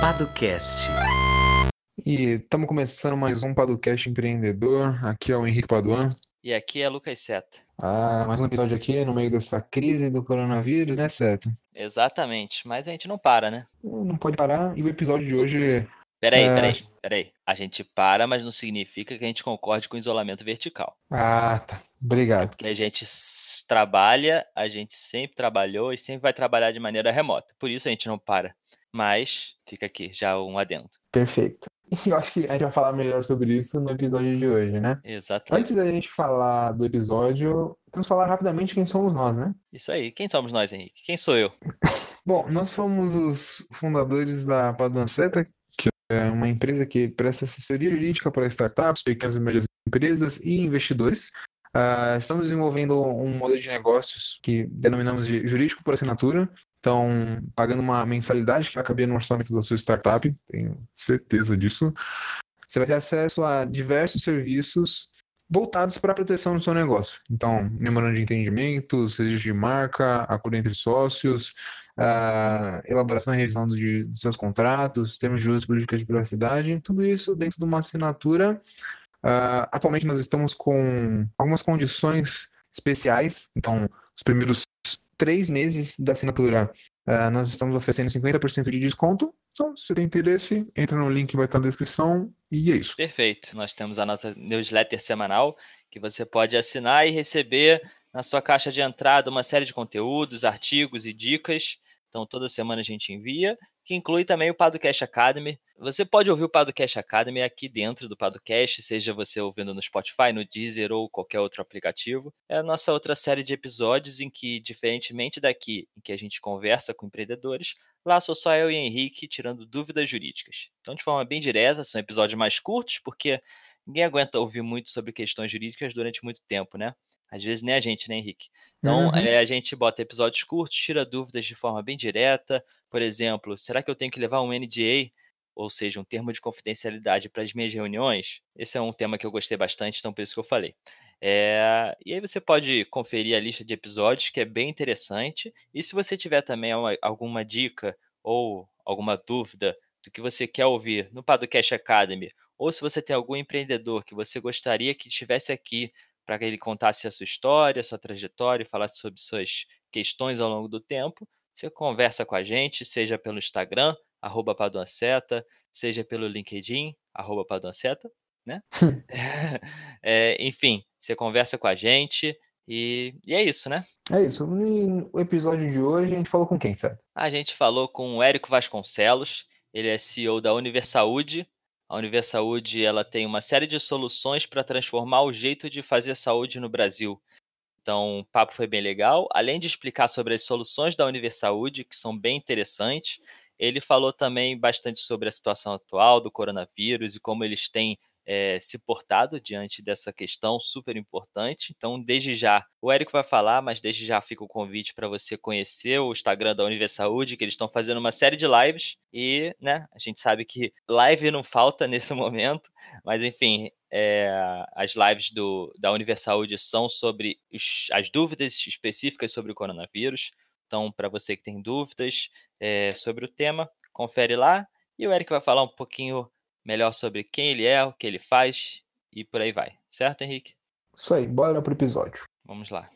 Padocast. E estamos começando mais um Padocast Empreendedor. Aqui é o Henrique Paduan. E aqui é Lucas Seta. Ah, mais um episódio aqui no meio dessa crise do coronavírus, né, Seta? Exatamente, mas a gente não para, né? Não pode parar. E o episódio de hoje. Peraí, É. peraí, peraí. A gente para, mas não significa que a gente concorde com o isolamento vertical. Ah, tá. Obrigado. Porque a gente trabalha, a gente sempre trabalhou e sempre vai trabalhar de maneira remota. Por isso a gente não para. Mas fica aqui já um adendo. Perfeito. E eu acho que a gente vai falar melhor sobre isso no episódio de hoje, né? Exatamente. Antes da gente falar do episódio, vamos falar rapidamente quem somos nós, né? Isso aí. Quem somos nós, Henrique? Quem sou eu? Bom, nós somos os fundadores da Paduan Seta, que é uma empresa que presta assessoria jurídica para startups, pequenas e médias empresas e investidores. Ah, estamos desenvolvendo um modelo de negócios que denominamos de jurídico por assinatura. Então, pagando uma mensalidade que vai caber no orçamento da sua startup, tenho certeza disso. Você vai ter acesso a diversos serviços voltados para a proteção do seu negócio. Então, memorando de entendimento, registro de marca, acordo entre sócios, a elaboração e revisão de, dos seus contratos, termos de uso políticas de privacidade, tudo isso dentro de uma assinatura. Ah, atualmente nós estamos com algumas condições especiais, então os primeiros três meses da assinatura ah, nós estamos oferecendo 50% de desconto. Então, se você tem interesse, entra no link que vai estar na descrição e é isso. Perfeito. Nós temos a nossa newsletter semanal que você pode assinar e receber na sua caixa de entrada uma série de conteúdos, artigos e dicas. Então, toda semana a gente envia, que inclui também o Padocast Academy. Você pode ouvir o Padocast Academy aqui dentro do Padocast, seja você ouvindo no Spotify, no Deezer ou qualquer outro aplicativo. É a nossa outra série de episódios em que, diferentemente daqui, em que a gente conversa com empreendedores, Lá sou só eu e Henrique tirando dúvidas jurídicas. Então, de forma bem direta, são episódios mais curtos, porque ninguém aguenta ouvir muito sobre questões jurídicas durante muito tempo, né? Às vezes nem a gente, né, Henrique? Então, Uhum. eh, a gente bota episódios curtos, tira dúvidas de forma bem direta. Por exemplo, será que eu tenho que levar um NDA, ou seja, um termo de confidencialidade para as minhas reuniões? Esse é um tema que eu gostei bastante, então por isso que eu falei. É, e aí você pode conferir a lista de episódios, que é bem interessante. E se você tiver também uma- alguma dica ou alguma dúvida do que você quer ouvir no Padocast Academy, ou se você tem algum empreendedor que você gostaria que estivesse aqui para que ele contasse a sua história, a sua trajetória e falasse sobre suas questões ao longo do tempo, você conversa com a gente, seja pelo Instagram, arroba Paduanceta, seja pelo LinkedIn, arroba Paduanceta, né? É, enfim, você conversa com a gente e, e é isso, né? É isso. No episódio de hoje a gente falou com quem, sabe? A gente falou com o Érico Vasconcelos, ele é CEO da Universaúde. A Universaúde ela tem uma série de soluções para transformar o jeito de fazer saúde no Brasil. Então, o papo foi bem legal. Além de explicar sobre as soluções da Universaúde, que são bem interessantes, ele falou também bastante sobre a situação atual do coronavírus e como eles têm eh, se portado diante dessa questão super importante. Então, desde já, o Érico vai falar, mas desde já fica o convite para você conhecer o Instagram da Universaúde, que eles estão fazendo uma série de lives e, né, a gente sabe que live não falta nesse momento, mas enfim, é, as lives do, da Universaúde são sobre os- as dúvidas específicas sobre o coronavírus. Então, para você que tem dúvidas é, sobre o tema, confere lá. E o Eric vai falar um pouquinho melhor sobre quem ele é, o que ele faz e por aí vai. Certo, Henrique? Isso aí, bora pro episódio. Vamos lá.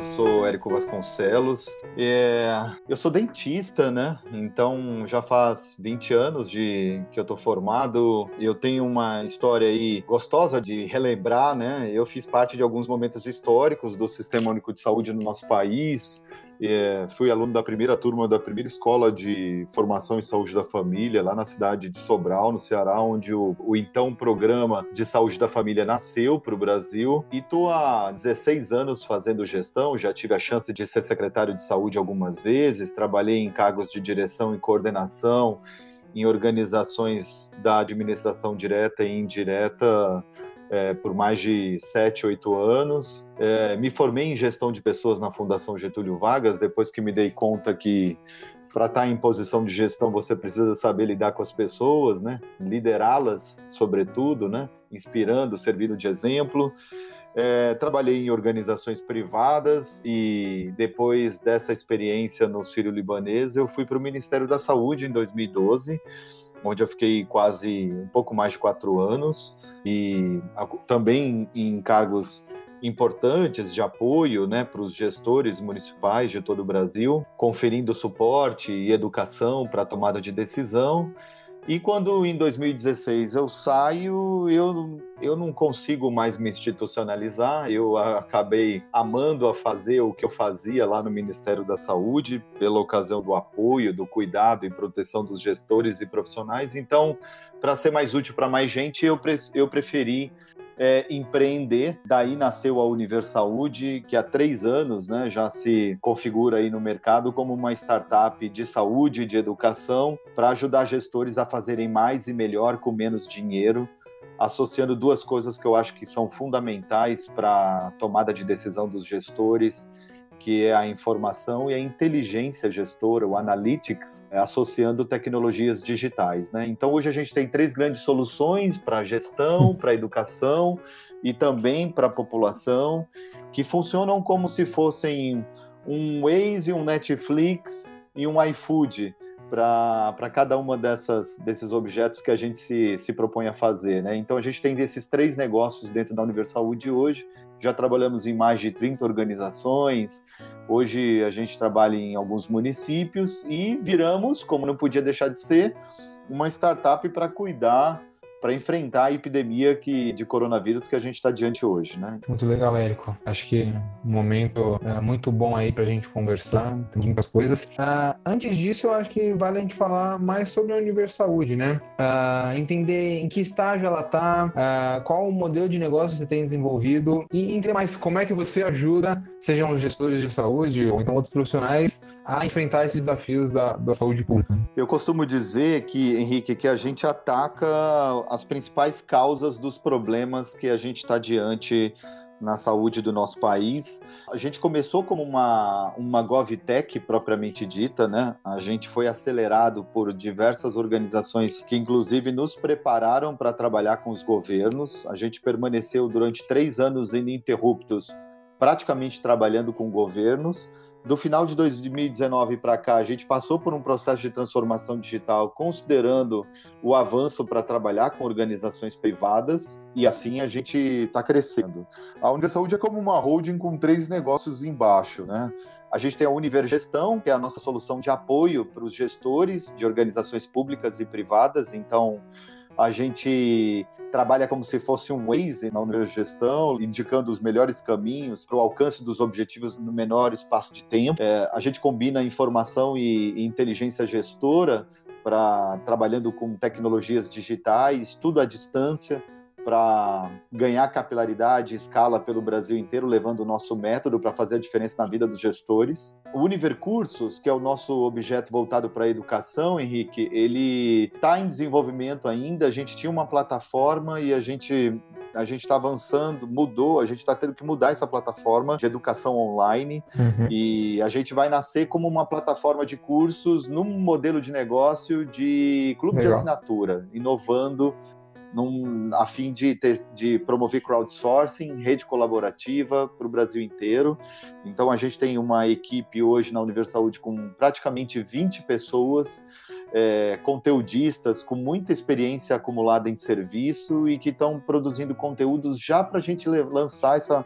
Eu sou Érico Vasconcelos, é, eu sou dentista, né? Então já faz 20 anos de que eu tô formado. Eu tenho uma história aí gostosa de relembrar, né? Eu fiz parte de alguns momentos históricos do Sistema Único de Saúde no nosso país. É, fui aluno da primeira turma da primeira escola de formação em saúde da família, lá na cidade de Sobral, no Ceará, onde o, o então programa de saúde da família nasceu para o Brasil. E estou há 16 anos fazendo gestão, já tive a chance de ser secretário de saúde algumas vezes, trabalhei em cargos de direção e coordenação em organizações da administração direta e indireta é, por mais de 7, 8 anos. É, me formei em gestão de pessoas na Fundação Getúlio Vargas, depois que me dei conta que para estar em posição de gestão você precisa saber lidar com as pessoas, né? liderá-las, sobretudo, né? inspirando, servindo de exemplo. É, trabalhei em organizações privadas e depois dessa experiência no Sírio Libanês, eu fui para o Ministério da Saúde em 2012 onde eu fiquei quase um pouco mais de quatro anos e também em cargos importantes de apoio né, para os gestores municipais de todo o Brasil, conferindo suporte e educação para tomada de decisão. E quando em 2016 eu saio, eu, eu não consigo mais me institucionalizar. Eu acabei amando a fazer o que eu fazia lá no Ministério da Saúde, pela ocasião do apoio, do cuidado e proteção dos gestores e profissionais. Então, para ser mais útil para mais gente, eu, eu preferi é, empreender. Daí nasceu a Universaúde, que há três anos né, já se configura aí no mercado como uma startup de saúde, de educação, para ajudar gestores a fazerem mais e melhor com menos dinheiro associando duas coisas que eu acho que são fundamentais para a tomada de decisão dos gestores que é a informação e a inteligência gestora, o analytics, é, associando tecnologias digitais. Né? Então, hoje a gente tem três grandes soluções para a gestão, para a educação e também para a população, que funcionam como se fossem um Waze, um Netflix e um iFood para cada uma dessas desses objetos que a gente se, se propõe a fazer. Né? Então a gente tem esses três negócios dentro da Universaúde hoje. Já trabalhamos em mais de 30 organizações. Hoje a gente trabalha em alguns municípios e viramos, como não podia deixar de ser, uma startup para cuidar para enfrentar a epidemia que, de coronavírus que a gente está diante hoje, né? Muito legal, Érico. Acho que um momento é, muito bom aí para a gente conversar, tem muitas coisas. Uh, antes disso, eu acho que vale a gente falar mais sobre a Universaúde, né? Uh, entender em que estágio ela está, uh, ah, qual o modelo de negócio você tem desenvolvido e entender mais como é que você ajuda, sejam gestores de saúde ou então outros profissionais, a enfrentar esses desafios da, da saúde pública. Eu costumo dizer que, Henrique, que a gente ataca as principais causas dos problemas que a gente está diante na saúde do nosso país. A gente começou como uma, uma GovTech propriamente dita, né? A gente foi acelerado por diversas organizações que, inclusive, nos prepararam para trabalhar com os governos. A gente permaneceu durante três anos ininterruptos, praticamente trabalhando com governos do final de 2019 para cá, a gente passou por um processo de transformação digital, considerando o avanço para trabalhar com organizações privadas, e assim a gente está crescendo. A Universaúde é como uma holding com três negócios embaixo, né? A gente tem a Univergestão, que é a nossa solução de apoio para os gestores de organizações públicas e privadas. Então, a gente trabalha como se fosse um Waze na gestão, indicando os melhores caminhos para o alcance dos objetivos no menor espaço de tempo. É, a gente combina informação e, e inteligência gestora para trabalhando com tecnologias digitais, tudo à distância para ganhar capilaridade e escala pelo Brasil inteiro, levando o nosso método para fazer a diferença na vida dos gestores. O Univer Cursos, que é o nosso objeto voltado para a educação, Henrique, ele está em desenvolvimento ainda. A gente tinha uma plataforma e a gente a gente está avançando, mudou, a gente está tendo que mudar essa plataforma de educação online uhum. e a gente vai nascer como uma plataforma de cursos num modelo de negócio de clube Legal. de assinatura, inovando num, a fim de, ter, de promover crowdsourcing, rede colaborativa para o Brasil inteiro. Então, a gente tem uma equipe hoje na Universaúde com praticamente 20 pessoas, é, conteudistas com muita experiência acumulada em serviço e que estão produzindo conteúdos já para a gente lançar essa,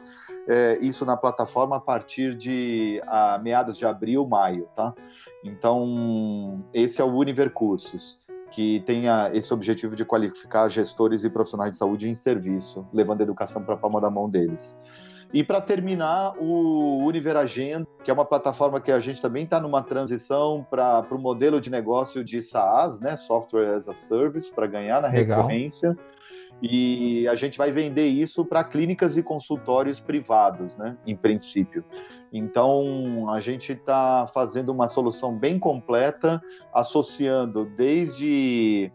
é, isso na plataforma a partir de a meados de abril, maio, tá? Então, esse é o Univer Cursos que tenha esse objetivo de qualificar gestores e profissionais de saúde em serviço, levando a educação para a palma da mão deles. E para terminar, o Univer Agenda, que é uma plataforma que a gente também está numa transição para o modelo de negócio de SaaS, né, Software as a Service, para ganhar na Legal. recorrência. E a gente vai vender isso para clínicas e consultórios privados, né, em princípio. Então, a gente está fazendo uma solução bem completa, associando desde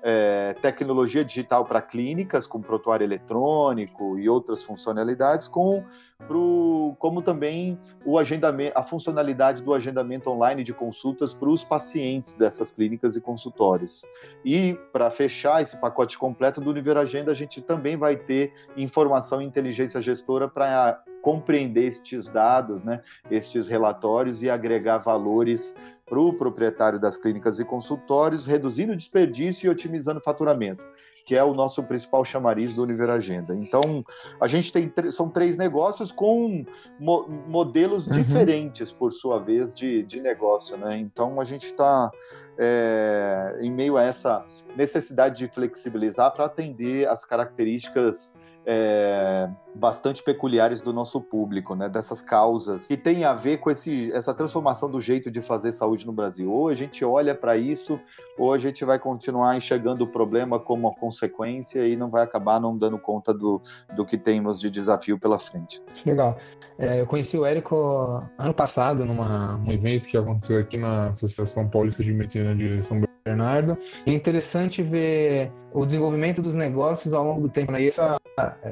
é, tecnologia digital para clínicas, com protuário eletrônico e outras funcionalidades, com pro, como também o agendamento, a funcionalidade do agendamento online de consultas para os pacientes dessas clínicas e consultórios. E para fechar esse pacote completo do Univer Agenda, a gente também vai ter informação e inteligência gestora para compreender estes dados, né, estes relatórios e agregar valores para o proprietário das clínicas e consultórios, reduzindo o desperdício e otimizando o faturamento, que é o nosso principal chamariz do Univer Agenda. Então, a gente tem são três negócios com mo modelos uhum. diferentes, por sua vez, de, de negócio, né? Então, a gente está é, em meio a essa necessidade de flexibilizar para atender as características é, bastante peculiares do nosso público, né? Dessas causas que tem a ver com esse, essa transformação do jeito de fazer saúde no Brasil. Ou a gente olha para isso, ou a gente vai continuar enxergando o problema como uma consequência e não vai acabar não dando conta do, do que temos de desafio pela frente. Legal. É, eu conheci o Érico ano passado num evento que aconteceu aqui na Associação Paulista de Medicina de São Bernardo. É interessante ver o desenvolvimento dos negócios ao longo do tempo, né? E essa,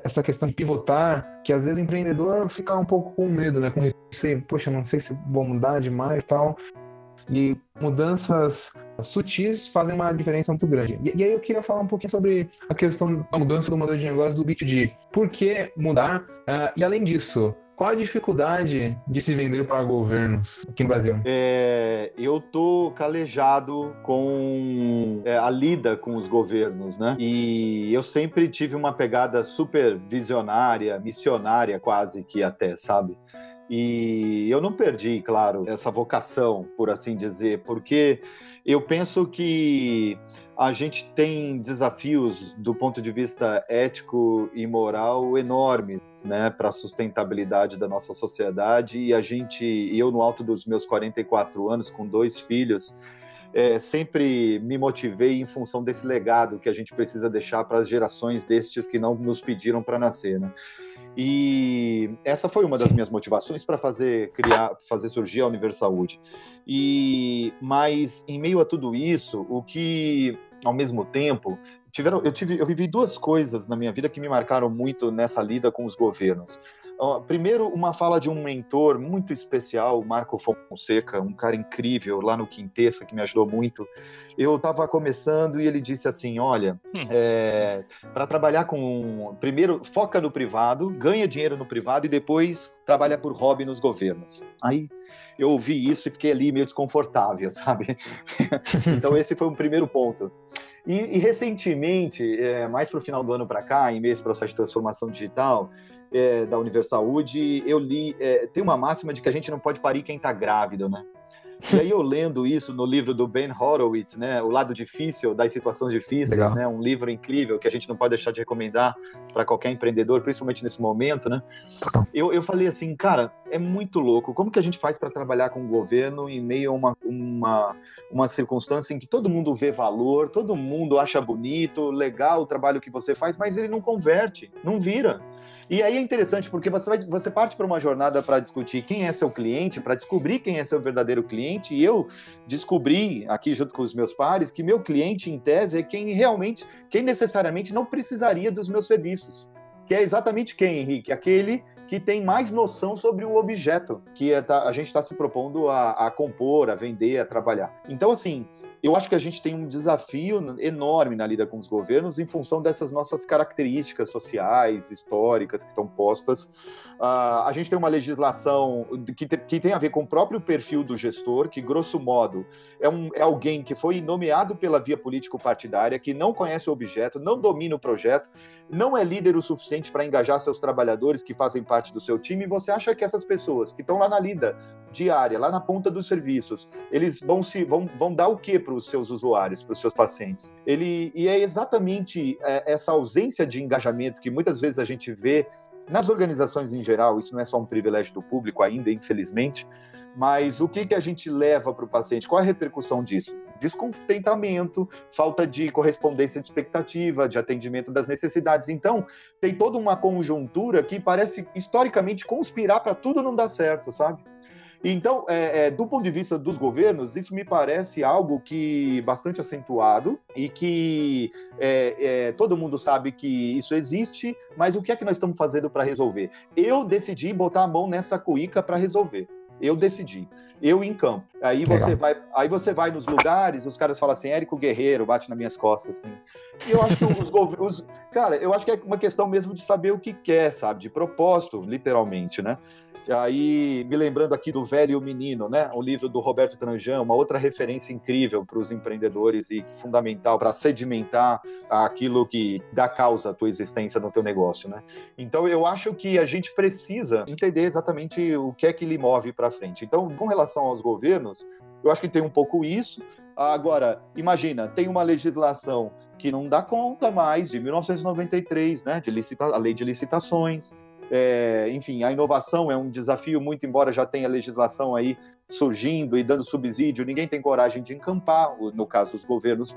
essa questão de pivotar, que às vezes o empreendedor fica um pouco com medo, né? Com receio, poxa, não sei se vou mudar demais tal. E mudanças sutis fazem uma diferença muito grande. E, e, aí eu queria falar um pouquinho sobre a questão da mudança do modelo de negócio do B2G. Por que mudar? Uh, e além disso, qual a dificuldade de se vender para governos aqui no Brasil? É, eu tô calejado com é, a lida com os governos, né? E eu sempre tive uma pegada super visionária, missionária quase que até, sabe? E eu não perdi, claro, essa vocação, por assim dizer, porque eu penso que a gente tem desafios do ponto de vista ético e moral enormes, né, para a sustentabilidade da nossa sociedade. E a gente, eu no alto dos meus 44 anos, com dois filhos, é, sempre me motivei em função desse legado que a gente precisa deixar para as gerações destes que não nos pediram para nascer, né? E essa foi uma das minhas motivações para fazer criar, fazer surgir a Universaúde. E mas em meio a tudo isso, o que ao mesmo tempo tiveram, eu tive, eu vivi duas coisas na minha vida que me marcaram muito nessa lida com os governos. Primeiro, uma fala de um mentor muito especial, Marco Fonseca, um cara incrível lá no Quintessa, que me ajudou muito. Eu estava começando e ele disse assim: Olha, hum. é, para trabalhar com. Primeiro, foca no privado, ganha dinheiro no privado e depois trabalha por hobby nos governos. Aí eu ouvi isso e fiquei ali meio desconfortável, sabe? então, esse foi o primeiro ponto. E, e recentemente, é, mais para o final do ano para cá, em meio a esse processo de transformação digital, é, da Universaúde, eu li, é, tem uma máxima de que a gente não pode parir quem está grávido, né? E aí eu lendo isso no livro do Ben Horowitz, né, O Lado Difícil das Situações Difíceis, Legal. né, um livro incrível que a gente não pode deixar de recomendar para qualquer empreendedor, principalmente nesse momento, né? Eu, eu falei assim, cara, é muito louco. Como que a gente faz para trabalhar com o governo em meio a uma, uma, uma circunstância em que todo mundo vê valor, todo mundo acha bonito, legal o trabalho que você faz, mas ele não converte, não vira. E aí é interessante porque você, vai, você parte para uma jornada para discutir quem é seu cliente, para descobrir quem é seu verdadeiro cliente. E eu descobri aqui junto com os meus pares que meu cliente, em tese, é quem realmente, quem necessariamente não precisaria dos meus serviços. Que é exatamente quem, Henrique? Aquele que tem mais noção sobre o objeto que é, tá, a gente está se propondo a, a, compor, a vender, a trabalhar. Então, assim, eu acho que a gente tem um desafio enorme na lida com os governos em função dessas nossas características sociais, históricas que estão postas. Uh, a gente tem uma legislação que, te, que, tem a ver com o próprio perfil do gestor, que, grosso modo, é, um, é alguém que foi nomeado pela via político-partidária, que não conhece o objeto, não domina o projeto, não é líder o suficiente para engajar seus trabalhadores que fazem parte do seu time. E você acha que essas pessoas que estão lá na lida diária, lá na ponta dos serviços, eles vão se vão, vão dar o que para os seus usuários, para os seus pacientes? Ele e é exatamente é, essa ausência de engajamento que muitas vezes a gente vê nas organizações em geral. Isso não é só um privilégio do público ainda, infelizmente. Mas o que, que a gente leva para o paciente? Qual a repercussão disso? descontentamento, falta de correspondência de expectativa, de atendimento das necessidades. Então, tem toda uma conjuntura que parece historicamente conspirar para tudo não dar certo, sabe? Então, é, é, do ponto de vista dos governos, isso me parece algo que bastante acentuado e que é, é, todo mundo sabe que isso existe, mas o que é que nós estamos fazendo para resolver? Eu decidi botar a mão nessa cuíca para resolver. Eu decidi. Eu em campo. Aí você vai, aí você vai nos lugares, os caras falam assim, Érico Guerreiro, bate nas minhas costas, assim. E eu acho que os governos. Cara, eu acho que é uma questão mesmo de saber o que quer, sabe? De propósito, literalmente, né? Aí, me lembrando aqui do Velho e o Menino, né? O livro do Roberto Tranjan, uma outra referência incrível para os empreendedores e fundamental para sedimentar aquilo que dá causa à tua existência no teu negócio, né? Então, eu acho que a gente precisa entender exatamente o que é que lhe move para frente. Então, com relação aos governos, eu acho que tem um pouco isso. Agora, imagina, tem uma legislação que não dá conta mais de 1993, né, de licita a lei de licitações, é, enfim, a inovação é um desafio, muito embora já tenha legislação aí surgindo e dando subsídio, ninguém tem coragem de encampar, no caso, os governos,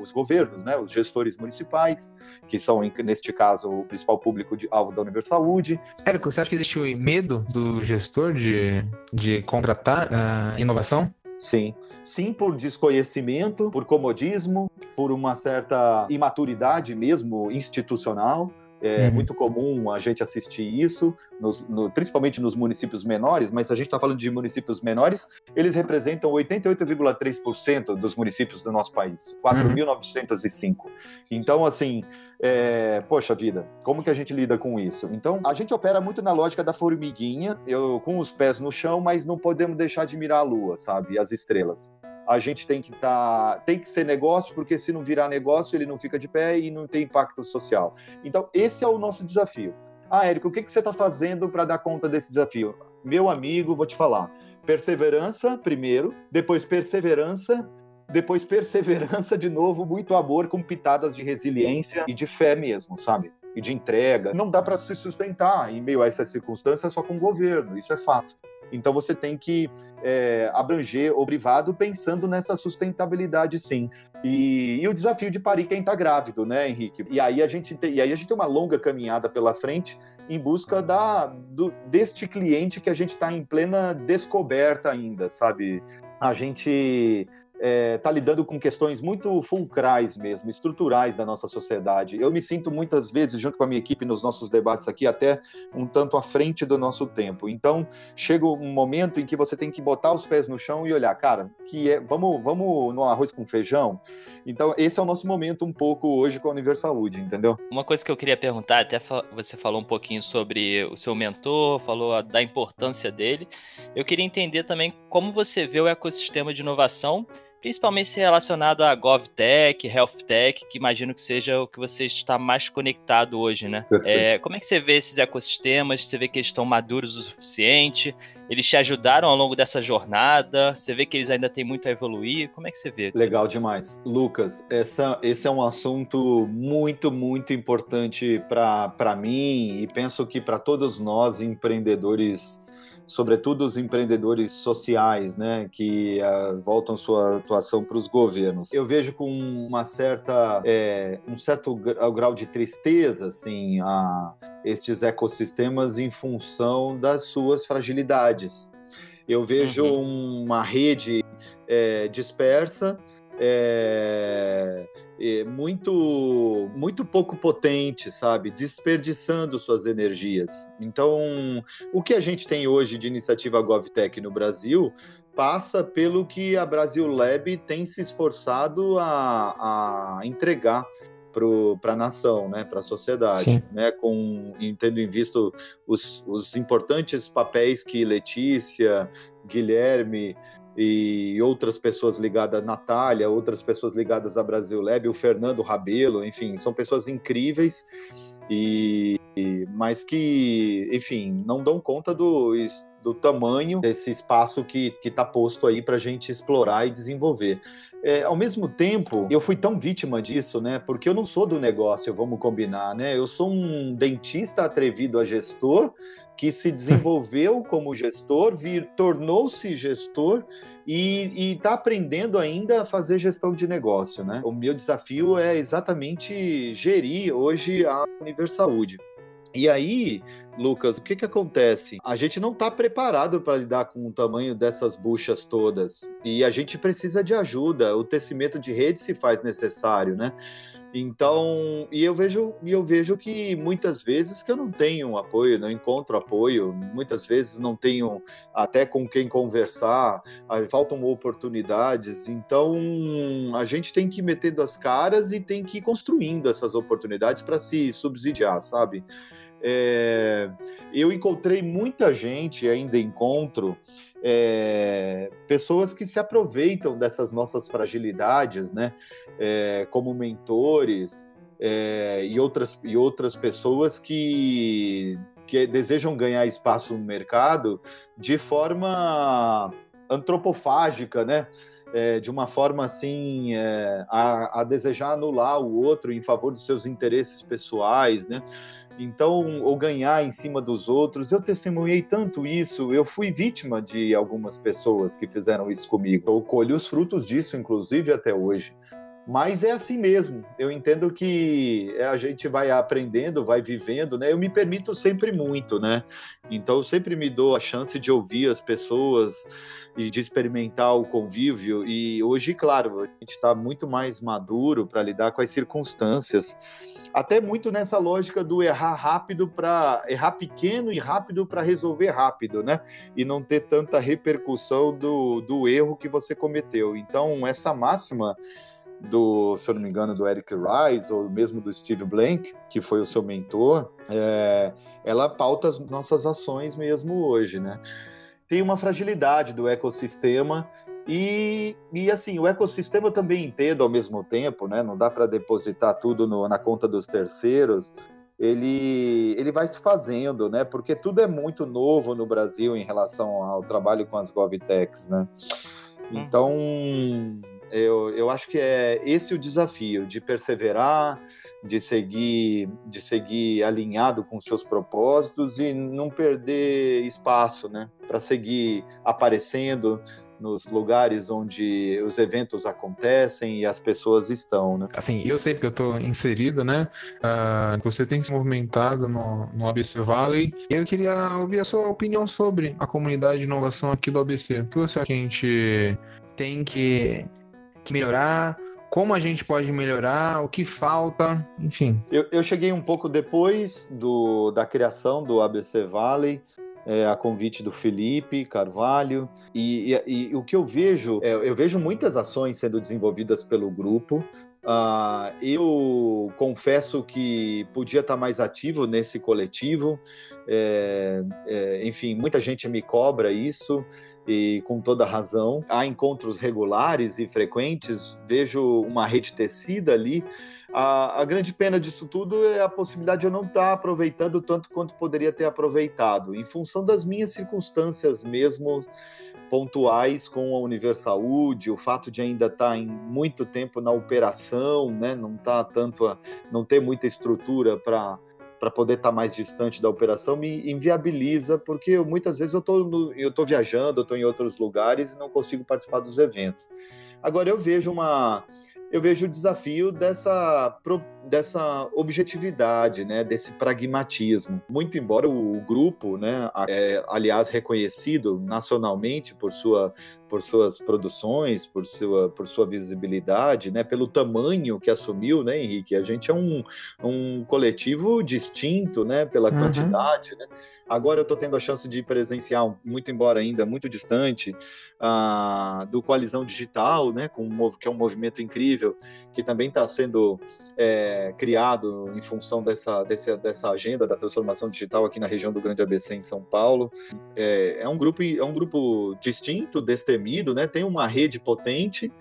os governos, né, os gestores municipais, que são, neste caso, o principal público de alvo da Universaúde. Érico, você acha que existe o medo do gestor de, de contratar a inovação? Sim. Sim, por desconhecimento, por comodismo, por uma certa imaturidade mesmo institucional. É uhum. muito comum a gente assistir isso, nos, no, principalmente nos municípios menores, mas a gente está falando de municípios menores, eles representam 88,3% dos municípios do nosso país, 4.905. Uhum. Então, assim, é, poxa vida, como que a gente lida com isso? Então, a gente opera muito na lógica da formiguinha, eu com os pés no chão, mas não podemos deixar de mirar a lua, sabe? As estrelas a gente tem que estar, tá, tem que ser negócio, porque se não virar negócio, ele não fica de pé e não tem impacto social. Então, esse é o nosso desafio. Ah, Érico, o que, que você está fazendo para dar conta desse desafio? Meu amigo, vou te falar. Perseverança, primeiro, depois perseverança, depois perseverança de novo, muito amor com pitadas de resiliência e de fé mesmo, sabe? E de entrega. Não dá para se sustentar em meio a essas circunstâncias só com o governo, isso é fato. Então você tem que é, abranger o privado pensando nessa sustentabilidade, sim. E, e o desafio de parir quem está grávido, né, Henrique? E aí a gente tem, e aí a gente tem uma longa caminhada pela frente em busca da, do, deste cliente que a gente está em plena descoberta ainda, sabe? A gente está é, tá lidando com questões muito fulcrais mesmo, estruturais da nossa sociedade. Eu me sinto muitas vezes, junto com a minha equipe nos nossos debates aqui, até um tanto à frente do nosso tempo. Então, chega um momento em que você tem que botar os pés no chão e olhar, cara, que é, vamos, vamos no arroz com feijão. Então, esse é o nosso momento um pouco hoje com a Universaúde, entendeu? Uma coisa que eu queria perguntar, até você falou um pouquinho sobre o seu mentor, falou da importância dele. Eu queria entender também como você vê o ecossistema de inovação principalmente relacionado a GovTech, HealthTech, que imagino que seja o que você está mais conectado hoje, né? É, como é que você vê esses ecossistemas? Você vê que eles estão maduros o suficiente? Eles te ajudaram ao longo dessa jornada? Você vê que eles ainda têm muito a evoluir? Como é que você vê? Legal demais. Lucas, essa, esse é um assunto muito, muito importante para mim e penso que para todos nós empreendedores sobretudo os empreendedores sociais, né, que uh, voltam sua atuação para os governos. Eu vejo com uma certa, é, um certo grau de tristeza, assim, a estes ecossistemas em função das suas fragilidades. Eu vejo uhum. uma rede é, dispersa, é, muito, muito pouco potente, sabe? Desperdiçando suas energias. Então, o que a gente tem hoje de iniciativa GovTech no Brasil passa pelo que a Brasil Lab tem se esforçado a, a entregar para a nação, né, para a sociedade, Sim. né, com tendo em visto os, os importantes papéis que Letícia, Guilherme e outras pessoas ligadas Natália, outras pessoas ligadas a Brasil Lab, o Fernando Rabelo, enfim, são pessoas incríveis e mas que, enfim, não dão conta do, do tamanho desse espaço que está posto aí para a gente explorar e desenvolver. É, ao mesmo tempo, eu fui tão vítima disso, né? Porque eu não sou do negócio, vamos combinar, né? Eu sou um dentista atrevido a gestor que se desenvolveu como gestor, tornou-se gestor e está aprendendo ainda a fazer gestão de negócio, né? O meu desafio é exatamente gerir hoje a Universaúde. E aí, Lucas, o que, que acontece? A gente não está preparado para lidar com o tamanho dessas buchas todas e a gente precisa de ajuda. O tecimento de rede se faz necessário, né? Então, e eu vejo, e eu vejo que muitas vezes que eu não tenho apoio, não encontro apoio, muitas vezes não tenho até com quem conversar, faltam oportunidades. Então, a gente tem que metendo as caras e tem que ir construindo essas oportunidades para se subsidiar, sabe? É, eu encontrei muita gente, ainda encontro, é, pessoas que se aproveitam dessas nossas fragilidades, né? É, como mentores é, e, outras, e outras pessoas que, que desejam ganhar espaço no mercado de forma antropofágica, né? É, de uma forma assim é, a, a, desejar anular o outro em favor dos seus interesses pessoais, né? Então, ou ganhar em cima dos outros, eu testemunhei tanto isso, eu fui vítima de algumas pessoas que fizeram isso comigo. Eu colho os frutos disso, inclusive, até hoje. Mas é assim mesmo. Eu entendo que a gente vai aprendendo, vai vivendo, né? Eu me permito sempre muito, né? Então eu sempre me dou a chance de ouvir as pessoas e de experimentar o convívio. E hoje, claro, a gente está muito mais maduro para lidar com as circunstâncias até muito nessa lógica do errar rápido para errar pequeno e rápido para resolver rápido, né? E não ter tanta repercussão do, do erro que você cometeu. Então, essa máxima do, se eu não me engano, do Eric Rice, ou mesmo do Steve Blank, que foi o seu mentor, é, ela pauta as nossas ações mesmo hoje, né? Tem uma fragilidade do ecossistema e, e assim, o ecossistema eu também entendo ao mesmo tempo, né? Não dá para depositar tudo no, na conta dos terceiros. Ele, ele vai se fazendo, né? Porque tudo é muito novo no Brasil em relação ao trabalho com as GovTechs, né? Hum. Então, eu, eu acho que é esse o desafio de perseverar, de seguir, de seguir alinhado com seus propósitos e não perder espaço, né? Para seguir aparecendo, nos lugares onde os eventos acontecem e as pessoas estão, né? Assim, eu sei que eu estou inserido, né? Uh, você tem se movimentado no, no ABC Valley. Eu queria ouvir a sua opinião sobre a comunidade de inovação aqui do ABC. O que você acha que a gente tem que melhorar? como a gente pode melhorar, o que falta, enfim. Eu, eu, cheguei um pouco depois do, da criação do ABC Valley, é, a convite do Felipe Carvalho. E, e, e o que eu vejo, é, eu vejo muitas ações sendo desenvolvidas pelo grupo. Uh, eu confesso que podia estar mais ativo nesse coletivo. É, é, enfim, muita gente me cobra isso e com toda razão. Há encontros regulares e frequentes, vejo uma rede tecida ali. A, a, grande pena disso tudo é a possibilidade de eu não estar aproveitando tanto quanto poderia ter aproveitado, em função das minhas circunstâncias mesmo pontuais com a Universaúde, o fato de ainda estar em muito tempo na operação, né, não tá tanto a, não ter muita estrutura para para poder estar tá mais distante da operação me inviabiliza, porque eu, muitas vezes eu estou eu viajando, eu estou em outros lugares e não consigo participar dos eventos. Agora eu vejo uma eu vejo o desafio dessa, dessa objetividade, né, desse pragmatismo. Muito embora o, grupo, né, é, aliás, reconhecido nacionalmente por sua por suas produções, por sua, por sua visibilidade, né, pelo tamanho que assumiu, né, Henrique? A gente é um, um coletivo distinto, né, pela uhum. quantidade, né? Agora eu estou tendo a chance de presenciar, muito embora ainda muito distante, uh, do Coalizão Digital, né, com, que é um movimento incrível, que também está sendo é, criado em função dessa, dessa, dessa agenda da transformação digital aqui na região do Grande ABC em São Paulo. É, é um grupo é um grupo distinto, destemido, né? Tem uma rede potente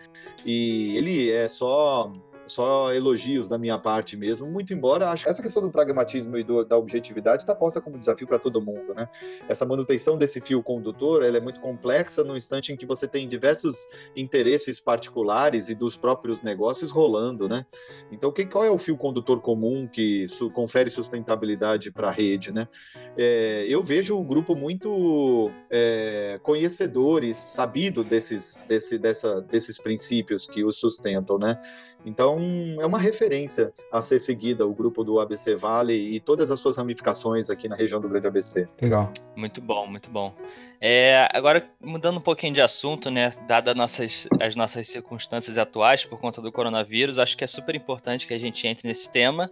e ele é só só elogios da minha parte mesmo, muito embora acho que essa questão do pragmatismo e do, da objetividade está posta como desafio para todo mundo, né? Essa manutenção desse fio condutor, ela é muito complexa no instante em que você tem diversos interesses particulares e dos próprios negócios rolando, né? Então, que, qual é o fio condutor comum que su, confere sustentabilidade para a rede, né? É, eu vejo um grupo muito é, conhecedores, sabido desses, desse, dessa, desses princípios que os sustentam, né? Então, é uma referência a ser seguida o grupo do ABC Vale e todas as suas ramificações aqui na região do Grande ABC. Legal. Muito bom, muito bom. É, agora, mudando um pouquinho de assunto, né, dadas nossas, as nossas circunstâncias atuais por conta do coronavírus, acho que é super importante que a gente entre nesse tema.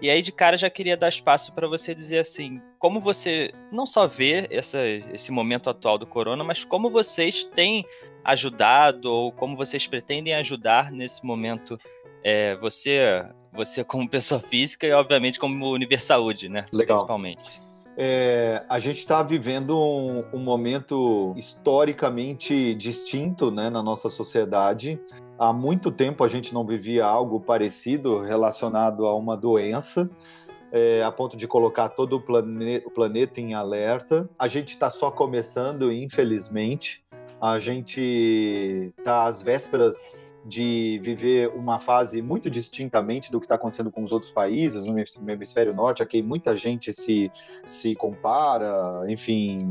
E aí, de cara, já queria dar espaço para você dizer assim, como você não só vê essa, esse momento atual do corona, mas como vocês têm ajudado ou como vocês pretendem ajudar nesse momento é, você, você como pessoa física e, obviamente, como Universaúde, né? Legal. Principalmente. É, a gente está vivendo um, um, momento historicamente distinto né, na nossa sociedade. Há muito tempo a gente não vivia algo parecido relacionado a uma doença. É, a ponto de colocar todo o, plane o planeta em alerta. A gente está só começando, infelizmente. A gente está às vésperas de viver uma fase muito distintamente do que está acontecendo com os outros países no hemisfério norte, a quem muita gente se, se compara, enfim,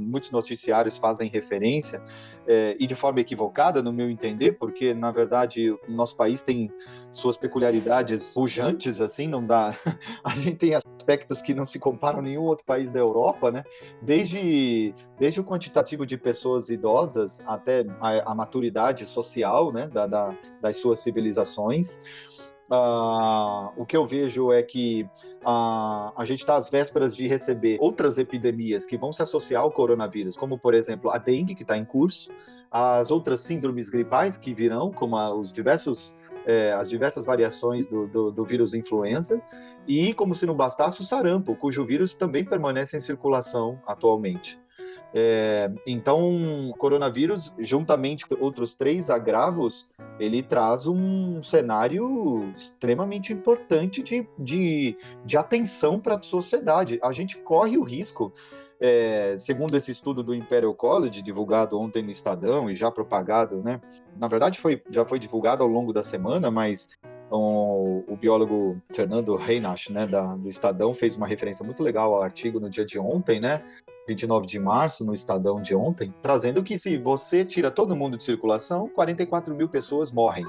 muitos noticiários fazem referência, é, e de forma equivocada, no meu entender, porque, na verdade, o nosso país tem suas peculiaridades pujantes, assim, não dá. A gente tem aspectos que não se comparam a nenhum outro país da Europa, né? Desde, desde o quantitativo de pessoas idosas até a, a maturidade social, né? Da, da, das suas civilizações. Uh, o que eu vejo é que uh, a gente está às vésperas de receber outras epidemias que vão se associar ao coronavírus, como, por exemplo, a dengue, que está em curso, as outras síndromes gripais que virão, como a, os diversos é, as diversas variações do, do, do, vírus influenza, e, como se não bastasse, o sarampo, cujo vírus também permanece em circulação atualmente. É, então, o coronavírus, juntamente com outros três agravos, ele traz um cenário extremamente importante de, de, de atenção para a sociedade. A gente corre o risco é, segundo esse estudo do Imperial College, divulgado ontem no Estadão e já propagado, né? Na verdade, foi, já foi divulgado ao longo da semana, mas o, o biólogo Fernando Reinach, né, da, do Estadão, fez uma referência muito legal ao artigo no dia de ontem, né? 29 de março, no Estadão de ontem, trazendo que se você tira todo mundo de circulação, 44 mil pessoas morrem.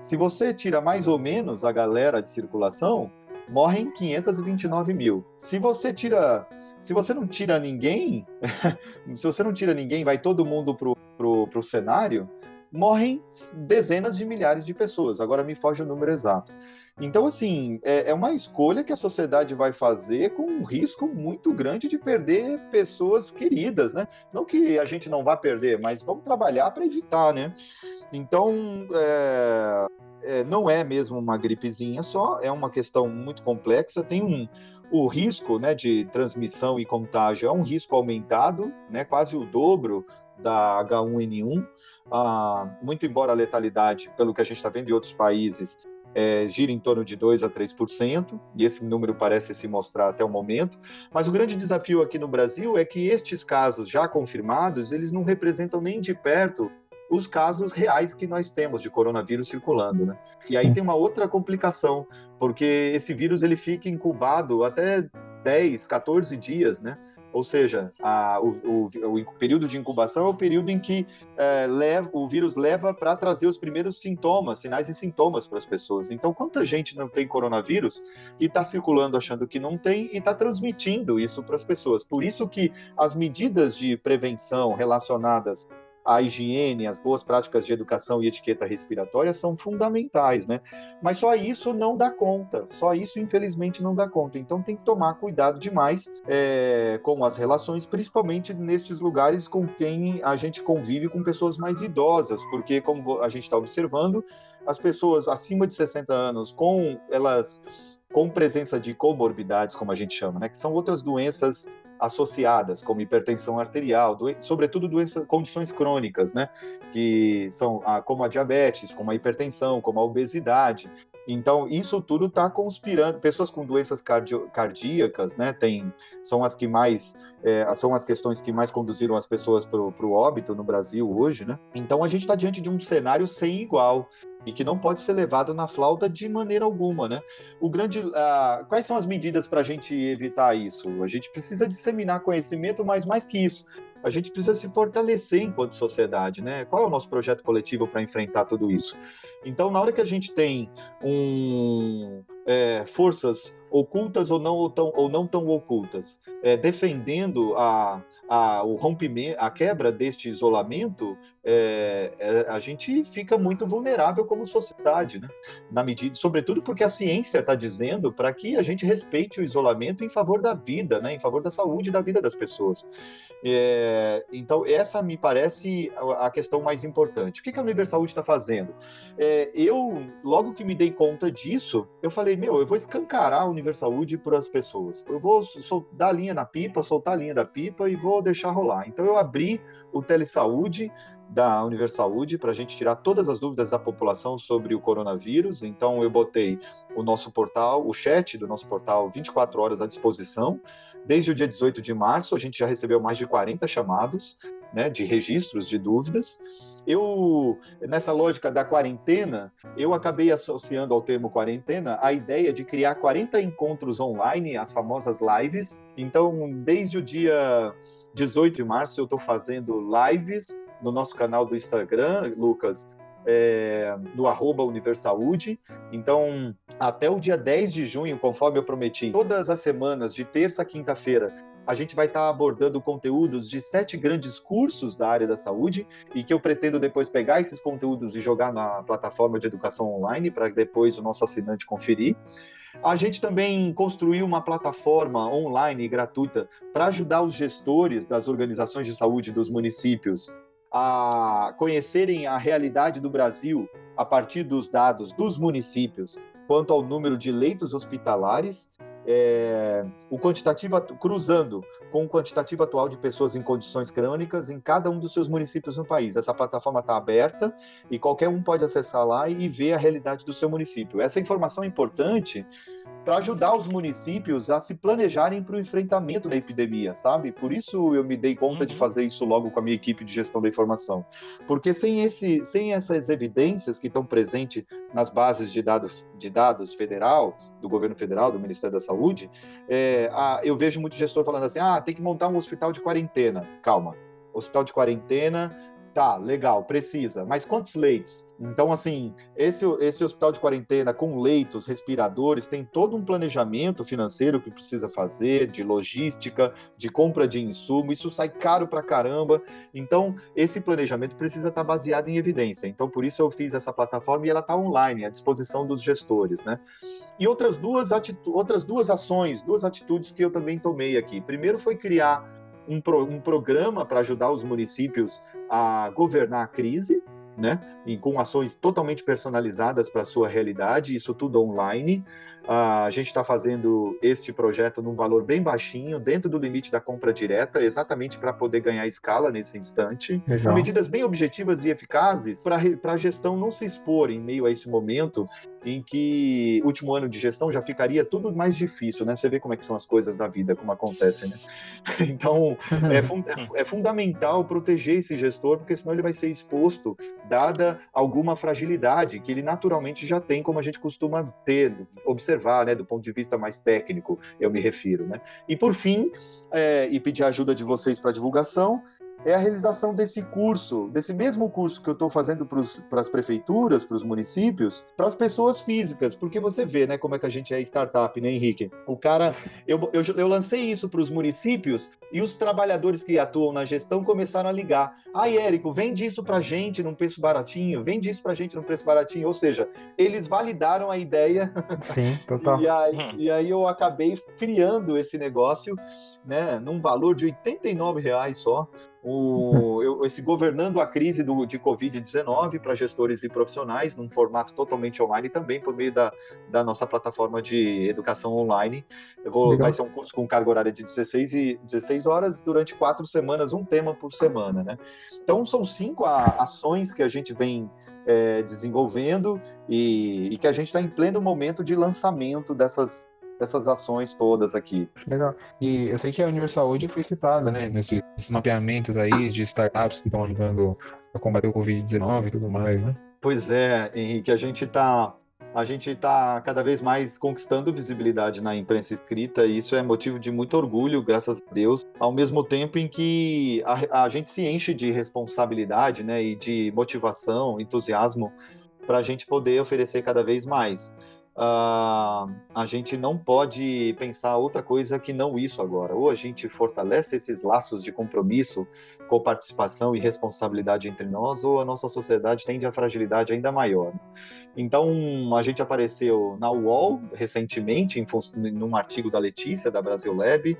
Se você tira mais ou menos a galera de circulação, morrem 529 mil. Se você tira, se você não tira ninguém, se você não tira ninguém, vai todo mundo pro, pro, pro cenário, morrem dezenas de milhares de pessoas. Agora me foge o número exato. Então, assim, é, é, uma escolha que a sociedade vai fazer com um risco muito grande de perder pessoas queridas, né? Não que a gente não vá perder, mas vamos trabalhar para evitar, né? Então, é, é, não é mesmo uma gripezinha só, é uma questão muito complexa, tem um, o risco né, de transmissão e contágio é um risco aumentado, né, quase o dobro da H1N1, ah, muito embora a letalidade, pelo que a gente está vendo em outros países, é, gira em torno de 2 a 3%, e esse número parece se mostrar até o momento. Mas o grande desafio aqui no Brasil é que estes casos já confirmados, eles não representam nem de perto os casos reais que nós temos de coronavírus circulando, né? E aí tem uma outra complicação, porque esse vírus ele fica incubado até 10, 14 dias, né? Ou seja, a, o, o, o, período de incubação é o período em que é, leva, o vírus leva para trazer os primeiros sintomas, sinais e sintomas para as pessoas. Então, quanta gente não tem coronavírus e está circulando achando que não tem e está transmitindo isso para as pessoas? Por isso que as medidas de prevenção relacionadas a higiene, as boas práticas de educação e etiqueta respiratória são fundamentais, né? Mas só isso não dá conta, só isso infelizmente não dá conta. Então tem que tomar cuidado demais é, com as relações, principalmente nestes lugares com quem a gente convive com pessoas mais idosas, porque como a gente está observando, as pessoas acima de 60 anos com elas com presença de comorbidades, como a gente chama, né, que são outras doenças associadas, como hipertensão arterial, sobretudo doenças, condições crônicas, né? Que são a, como a diabetes, como a hipertensão, como a obesidade. Então, isso tudo está conspirando. Pessoas com doenças cardíacas, né, tem, são as que mais, é, são as questões que mais conduziram as pessoas para o óbito no Brasil hoje, né? Então, a gente está diante de um cenário sem igual e que não pode ser levado na flauta de maneira alguma, né? O grande, uh, quais são as medidas para a gente evitar isso? A gente precisa disseminar conhecimento, mas mais que isso, a gente precisa se fortalecer enquanto sociedade, né? Qual é o nosso projeto coletivo para enfrentar tudo isso? Então, na hora que a gente tem um, é, forças ocultas ou não, ou tão, ou não tão ocultas, é, defendendo a, a, o rompimento, a quebra deste isolamento, é, é, a gente fica muito vulnerável como sociedade, né? Na medida, sobretudo porque a ciência está dizendo para que a gente respeite o isolamento em favor da vida, né? Em favor da saúde da vida das pessoas. É, então, essa me parece a questão mais importante. O que, que a Universal está fazendo? É, eu, logo que me dei conta disso, eu falei, meu, eu vou escancarar a Universal para as pessoas. Eu vou dar a linha na pipa, soltar a linha da pipa e vou deixar rolar. Então, eu abri o Telesaúde da Universaúde para a gente tirar todas as dúvidas da população sobre o coronavírus. Então, eu botei o nosso portal, o chat do nosso portal 24 horas à disposição. Desde o dia 18 de março, a gente já recebeu mais de 40 chamados né, de registros de dúvidas. Eu, nessa lógica da quarentena, eu acabei associando ao termo quarentena a ideia de criar 40 encontros online, as famosas lives. Então, desde o dia 18 de março, eu estou fazendo lives no nosso canal do Instagram, Lucas, é, no arroba Universaúde. Então, até o dia 10 de junho, conforme eu prometi, todas as semanas, de terça a quinta-feira, a gente vai estar abordando conteúdos de sete grandes cursos da área da saúde e que eu pretendo depois pegar esses conteúdos e jogar na plataforma de educação online para depois o nosso assinante conferir. A gente também construiu uma plataforma online gratuita para ajudar os gestores das organizações de saúde dos municípios a conhecerem a realidade do Brasil a partir dos dados dos municípios quanto ao número de leitos hospitalares, é, o quantitativo cruzando com o quantitativo atual de pessoas em condições crônicas em cada um dos seus municípios no país. Essa plataforma está aberta e qualquer um pode acessar lá e ver a realidade do seu município. Essa informação é importante para ajudar os municípios a se planejarem para o enfrentamento da epidemia, sabe? Por isso eu me dei conta uhum. de fazer isso logo com a minha equipe de gestão da informação. Porque sem, esse, sem essas evidências que estão presentes nas bases de dados, de dados federal, do governo federal, do Ministério da Saúde, é, a, eu vejo muito gestor falando assim: ah, tem que montar um hospital de quarentena. Calma. Hospital de quarentena Tá, legal, precisa. Mas quantos leitos? Então, assim, esse, esse hospital de quarentena com leitos, respiradores, tem todo um planejamento financeiro que precisa fazer, de logística, de compra de insumo, isso sai caro pra caramba. Então, esse planejamento precisa estar baseado em evidência. Então, por isso eu fiz essa plataforma e ela está online, à disposição dos gestores, né? E outras duas, outras duas ações, duas atitudes que eu também tomei aqui. Primeiro foi criar um, pro, um programa para ajudar os municípios a governar a crise, né? E com ações totalmente personalizadas para a sua realidade, isso tudo online. Uh, a gente está fazendo este projeto num valor bem baixinho, dentro do limite da compra direta, exatamente para poder ganhar escala nesse instante. Legal. Com medidas bem objetivas e eficazes para a gestão não se expor em meio a esse momento em que último ano de gestão já ficaria tudo mais difícil, né? Você vê como é que são as coisas da vida, como acontecem, né? Então, é, fun é, fundamental proteger esse gestor, porque senão ele vai ser exposto, dada alguma fragilidade que ele naturalmente já tem, como a gente costuma ter, observar, né? Do ponto de vista mais técnico, eu me refiro, né? E por fim, é, e pedir a ajuda de vocês para divulgação, é a realização desse curso, desse mesmo curso que eu estou fazendo para as prefeituras, para os municípios, para as pessoas físicas, porque você vê, né, como é que a gente é startup, né, Henrique? O cara, eu, eu, eu lancei isso para os municípios e os trabalhadores que atuam na gestão começaram a ligar. Ai, Érico, vende isso para gente num preço baratinho, vende isso para gente num preço baratinho. Ou seja, eles validaram a ideia. Sim, total. e, aí, hum. e aí eu acabei criando esse negócio, né, num valor de 89 reais só o, esse governando a crise do, de Covid-19 para gestores e profissionais, num formato totalmente online também por meio da, da nossa plataforma de educação online. Vou, vai ser um curso com carga horária de 16, e, 16 horas durante quatro semanas, um tema por semana. Né? Então, são cinco a, ações que a gente vem é, desenvolvendo e, e que a gente está em pleno momento de lançamento dessas, dessas ações todas aqui. Legal. E eu sei que a Universaúde foi citada, né, nesses mapeamentos aí de startups que estão ajudando a combater o Covid-19 e tudo mais, né? Pois é, Henrique, a gente está a gente está cada vez mais conquistando visibilidade na imprensa escrita e isso é motivo de muito orgulho, graças a Deus, ao mesmo tempo em que a, a gente se enche de responsabilidade né, e de motivação, entusiasmo para a gente poder oferecer cada vez mais uh, a gente não pode pensar outra coisa que não isso agora. Ou a gente fortalece esses laços de compromisso, coparticipação e responsabilidade entre nós, ou a nossa sociedade tende a fragilidade ainda maior. Então, a gente apareceu na UOL recentemente, em, num artigo da Letícia, da Brasil Lab,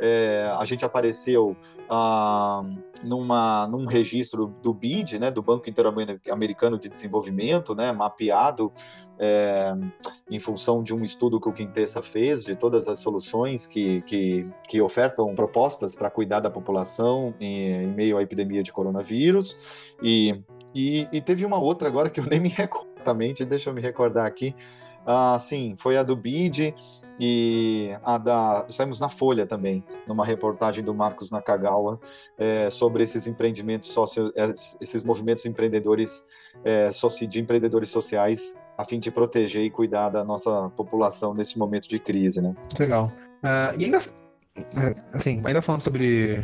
é, a gente apareceu ah, numa, num registro do BID, né, do Banco Interamericano de Desenvolvimento, né, mapeado é, em função de um estudo que o Quintessa fez de todas as soluções que, que, que ofertam propostas para cuidar da população em, em, meio à epidemia de coronavírus. E, e, e, teve uma outra agora que eu nem me recordo exatamente, deixa eu me recordar aqui. Ah, sim, foi a do BID, e a da saímos na Folha também, numa reportagem do Marcos Nakagawa é, sobre esses empreendimentos sócio, é, esses movimentos empreendedores é, de empreendedores sociais a fim de proteger e cuidar da nossa população nesse momento de crise, né? Legal. Uh, e ainda é, assim, ainda falando sobre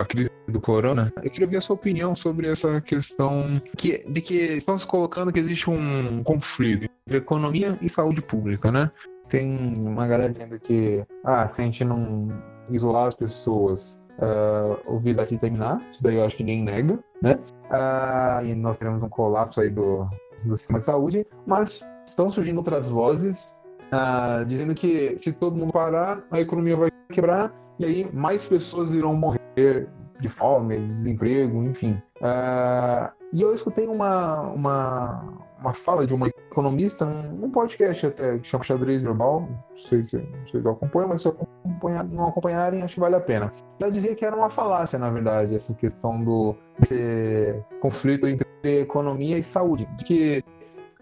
a crise do corona, eu queria ver a sua opinião sobre essa questão que, de que estão se colocando que existe um conflito entre economia e saúde pública, né? Tem uma galera dizendo que, ah, se a gente não isolar as pessoas, uh, o vírus vai se disseminar. Isso daí eu acho que ninguém nega, né? Uh, e nós teremos um colapso aí do, do sistema de saúde. Mas estão surgindo outras vozes uh, dizendo que se todo mundo parar, a economia vai quebrar e aí mais pessoas irão morrer de fome, de desemprego, enfim. E eu escutei uma, uma, uma fala de uma economista num podcast até que chama Xadrez Global. Não sei se vocês acompanham, mas se acompanhar, não acompanharem, acho que vale a pena. Ela dizia que era uma falácia, na verdade, essa questão do esse conflito entre economia e saúde. De que,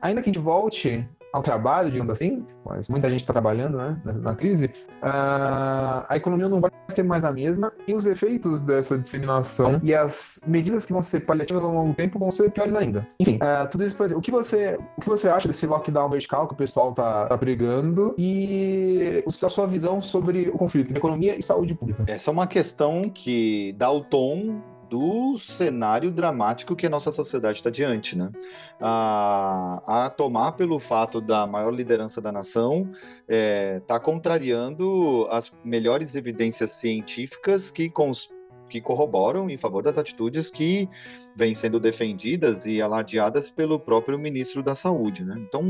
ainda que a gente volte ao trabalho, digamos assim, mas muita gente está trabalhando né, na, crise, uh, a economia não vai ser mais a mesma e os efeitos dessa disseminação e as medidas que vão ser paliativas ao longo do tempo vão ser piores ainda. Enfim, uh, tudo isso, por exemplo, o que você, o que você acha desse lockdown vertical que o pessoal está tá pregando e a sua visão sobre o conflito entre economia e saúde pública? Essa é uma questão que dá o tom do cenário dramático que a nossa sociedade está diante, né? A, a, tomar pelo fato da maior liderança da nação está é, tá contrariando as melhores evidências científicas que, cons, que corroboram em favor das atitudes que vêm sendo defendidas e alardeadas pelo próprio ministro da Saúde, né? Então,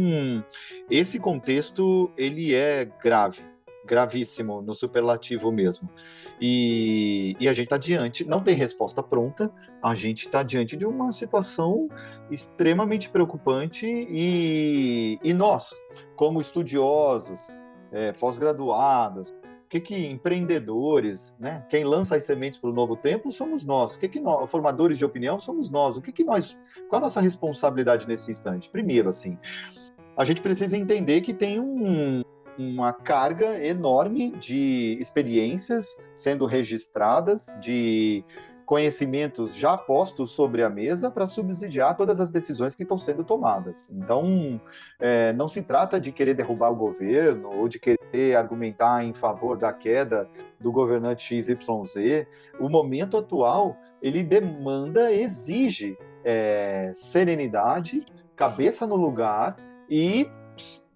esse contexto ele é grave, gravíssimo no superlativo mesmo. E, e a gente está diante, não tem resposta pronta, a gente está diante de uma situação extremamente preocupante e, e nós, como estudiosos, é, pós-graduados, que, que empreendedores, né? Quem lança as sementes para o novo tempo somos nós. Que, que nós, formadores de opinião somos nós. O que, que nós, qual a nossa responsabilidade nesse instante? Primeiro, assim, a gente precisa entender que tem um, uma carga enorme de experiências sendo registradas, de conhecimentos já postos sobre a mesa para subsidiar todas as decisões que estão sendo tomadas. Então, é, não se trata de querer derrubar o governo ou de querer argumentar em favor da queda do governante XYZ. O momento atual ele demanda, exige é, serenidade, cabeça no lugar e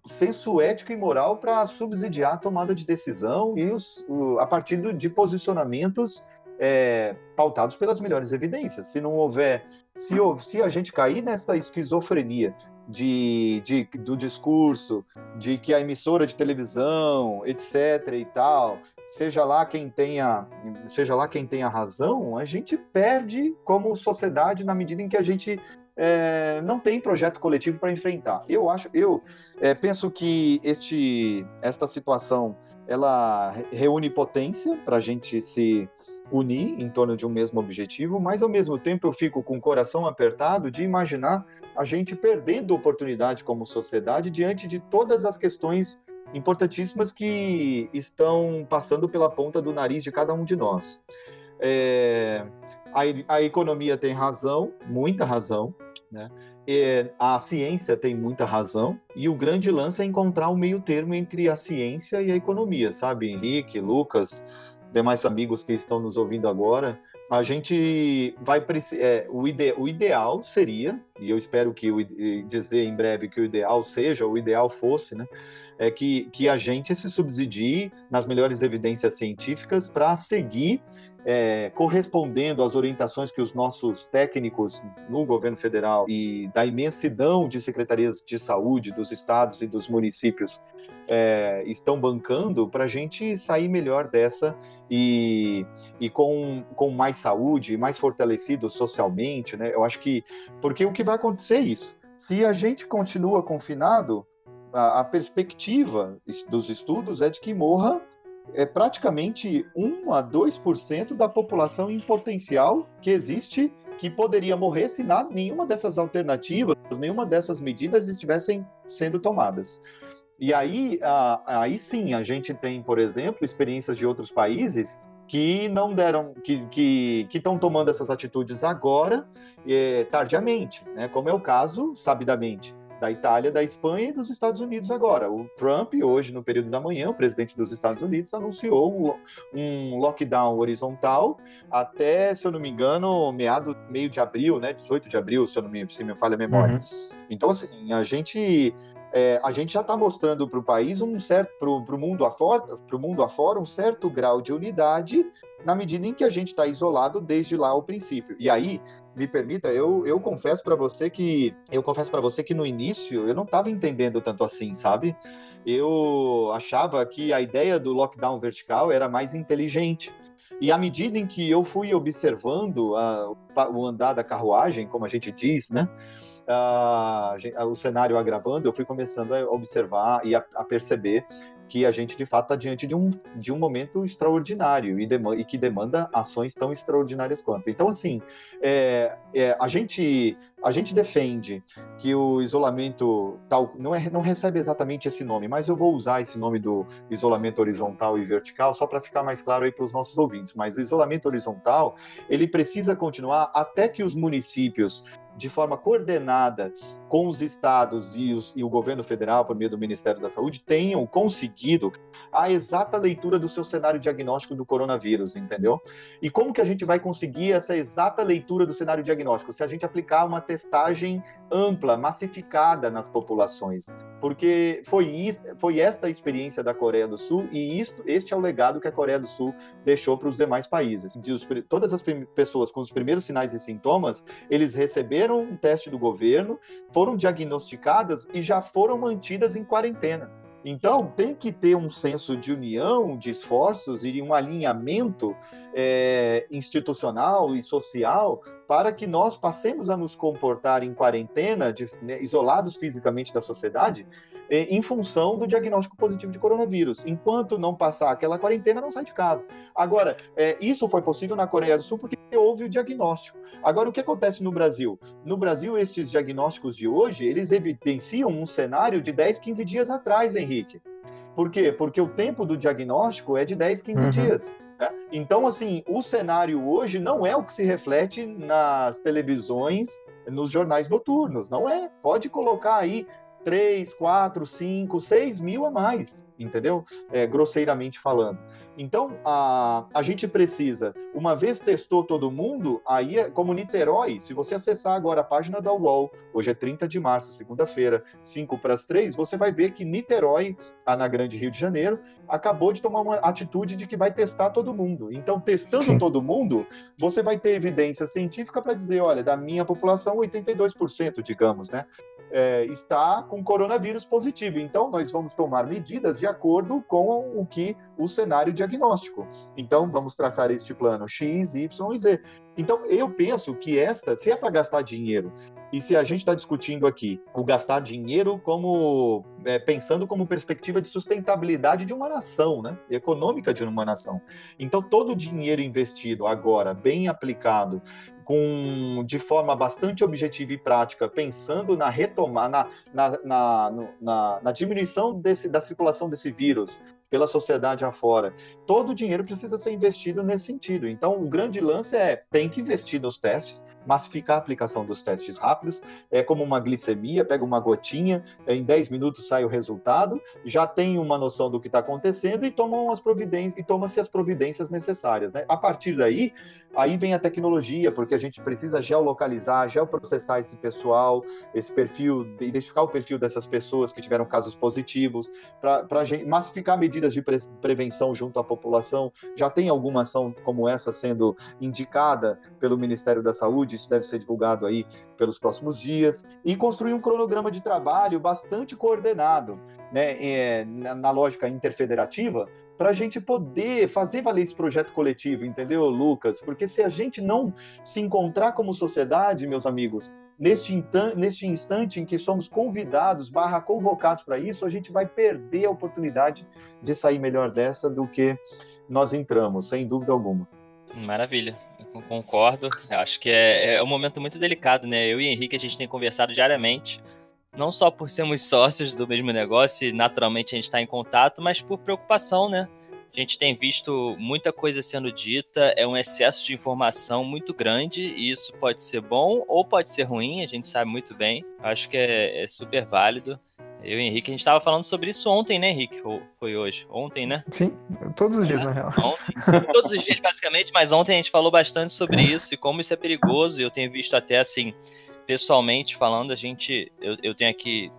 senso ético e moral para subsidiar a tomada de decisão e os, o, a partir do, de posicionamentos é, pautados pelas melhores evidências. Se não houver, se, se a gente cair nessa esquizofrenia de, de, do discurso, de que a emissora de televisão, etc. e tal, seja lá quem tenha, seja lá quem tenha razão, a gente perde como sociedade na medida em que a gente é, não tem projeto coletivo para enfrentar. Eu acho, eu é, penso que este, esta situação ela reúne potência para a gente se unir em torno de um mesmo objetivo, mas ao mesmo tempo eu fico com o coração apertado de imaginar a gente perdendo oportunidade como sociedade diante de todas as questões importantíssimas que estão passando pela ponta do nariz de cada um de nós. É, a, a economia tem razão, muita razão, né? E a ciência tem muita razão, e o grande lance é encontrar o meio termo entre a ciência e a economia, sabe? Henrique, Lucas, demais amigos que estão nos ouvindo agora, a gente vai é, o, ide, o ideal seria, e eu espero que o, dizer em breve que o ideal seja, o ideal fosse, né? É que, que a gente se subsidie nas melhores evidências científicas para seguir é, correspondendo às orientações que os nossos técnicos no governo federal e da imensidão de secretarias de saúde dos estados e dos municípios é, estão bancando para a gente sair melhor dessa e, e com, com mais saúde, mais fortalecido socialmente, né? Eu acho que. Porque o que vai acontecer é isso. Se a gente continua confinado, a, a perspectiva dos estudos é de que morra é praticamente 1 a 2% da população em potencial que existe que poderia morrer se nada, nenhuma dessas alternativas, nenhuma dessas medidas estivessem sendo tomadas. E aí, a, aí sim, a gente tem, por exemplo, experiências de outros países que não deram, que estão tomando essas atitudes agora, é, tardiamente, né? como é o caso, sabidamente, da Itália, da Espanha e dos Estados Unidos agora. O Trump, hoje, no período da manhã, o presidente dos Estados Unidos, anunciou um, um lockdown horizontal até, se eu não me engano, meado meio de abril, né? 18 de abril, se eu não me, se me falha a memória. Uhum. Então, assim, a gente é, a gente já está mostrando para o país um certo, para o mundo afora, pro mundo afora, um certo grau de unidade na medida em que a gente está isolado desde lá ao princípio. E aí, me permita, eu, eu confesso para você que eu confesso para você que no início eu não estava entendendo tanto assim, sabe? Eu achava que a ideia do lockdown vertical era mais inteligente. E à medida em que eu fui observando a, o andar da carruagem, como a gente diz, né? Uh, o cenário agravando, eu fui começando a observar e a, a perceber que a gente de fato está diante de um, de um momento extraordinário e, e, que demanda ações tão extraordinárias quanto. Então, assim, é, é, a, gente, a gente defende que o isolamento tal não, é, não recebe exatamente esse nome, mas eu vou usar esse nome do isolamento horizontal e vertical só para ficar mais claro aí para os nossos ouvintes. Mas o isolamento horizontal ele precisa continuar até que os municípios de forma coordenada com os estados e, os, e, o governo federal, por meio do Ministério da Saúde, tenham conseguido a exata leitura do seu cenário diagnóstico do coronavírus, entendeu? E como que a gente vai conseguir essa exata leitura do cenário diagnóstico? Se a gente aplicar uma testagem ampla, massificada nas populações. Porque foi, isso, foi esta a experiência da Coreia do Sul e isto, este é o legado que a Coreia do Sul deixou para os demais países. De os, todas as pessoas com os primeiros sinais e sintomas, eles receberam um teste do governo, foram diagnosticadas e já foram mantidas em quarentena. Então, tem que ter um senso de união, de esforços e um alinhamento é, institucional e social para que nós passemos a nos comportar em quarentena, de, né, isolados fisicamente da sociedade, em função do diagnóstico positivo de coronavírus. Enquanto não passar aquela quarentena, não sai de casa. Agora, é, isso foi possível na Coreia do Sul porque houve o diagnóstico. Agora, o que acontece no Brasil? No Brasil, estes diagnósticos de hoje, eles evidenciam um cenário de 10, 15 dias atrás, Henrique. Por quê? Porque o tempo do diagnóstico é de 10, 15 uhum. dias. Né? Então, assim, o cenário hoje não é o que se reflete nas televisões, nos jornais noturnos, não é. Pode colocar aí 3, 4, 5, 6 mil a mais, entendeu? É, grosseiramente falando. Então, a, a gente precisa, uma vez testou todo mundo, aí, é como Niterói, se você acessar agora a página da UOL, hoje é 30 de março, segunda-feira, 5 para as 3, você vai ver que Niterói, na Grande Rio de Janeiro, acabou de tomar uma atitude de que vai testar todo mundo. Então, testando Sim. todo mundo, você vai ter evidência científica para dizer, olha, da minha população, 82%, digamos, né? É, está com coronavírus positivo. Então, nós vamos tomar medidas de acordo com o que o cenário diagnóstico. Então, vamos traçar este plano X, Y e Z. Então, eu penso que esta, se é para gastar dinheiro, e se a gente está discutindo aqui o gastar dinheiro como é, pensando como perspectiva de sustentabilidade de uma nação, né? Econômica de uma nação. Então, todo o dinheiro investido agora, bem aplicado, com de forma bastante objetiva e prática, pensando na retomar, na, na, na, na, na diminuição desse, da circulação desse vírus, pela sociedade afora. Todo o dinheiro precisa ser investido nesse sentido. Então, o grande lance é tem que investir nos testes, massificar a aplicação dos testes rápidos. É como uma glicemia, pega uma gotinha, em 10 minutos sai o resultado, já tem uma noção do que está acontecendo e tomam as providências e toma-se as providências necessárias. Né? A partir daí, aí vem a tecnologia, porque a gente precisa geolocalizar, geoprocessar esse pessoal, esse perfil, identificar o perfil dessas pessoas que tiveram casos positivos, para massificar medidas de pre prevenção junto à população? Já tem alguma ação como essa sendo indicada pelo Ministério da Saúde? Isso deve ser divulgado aí pelos próximos dias. E construir um cronograma de trabalho bastante coordenado, né, é, na, lógica interfederativa, para a gente poder fazer valer esse projeto coletivo, entendeu, Lucas? Porque se a gente não se encontrar como sociedade, meus amigos, neste, neste instante em que somos convidados, barra convocados para isso, a gente vai perder a oportunidade de sair melhor dessa do que nós entramos, sem dúvida alguma. Maravilha, Eu concordo. Acho que é, é um momento muito delicado, né? Eu e Henrique, a gente tem conversado diariamente, não só por sermos sócios do mesmo negócio e naturalmente a gente está em contato, mas por preocupação, né? A gente tem visto muita coisa sendo dita, é um excesso de informação muito grande, e isso pode ser bom ou pode ser ruim, a gente sabe muito bem. Acho que é, é super válido. Eu e Henrique, a gente estava falando sobre isso ontem, né, Henrique? Ou foi hoje? Ontem, né? Sim, todos os dias, é, na real. Ontem, todos os dias, basicamente, mas ontem a gente falou bastante sobre isso e como isso é perigoso. Eu tenho visto até, assim, pessoalmente falando, a gente. Eu, eu tenho aqui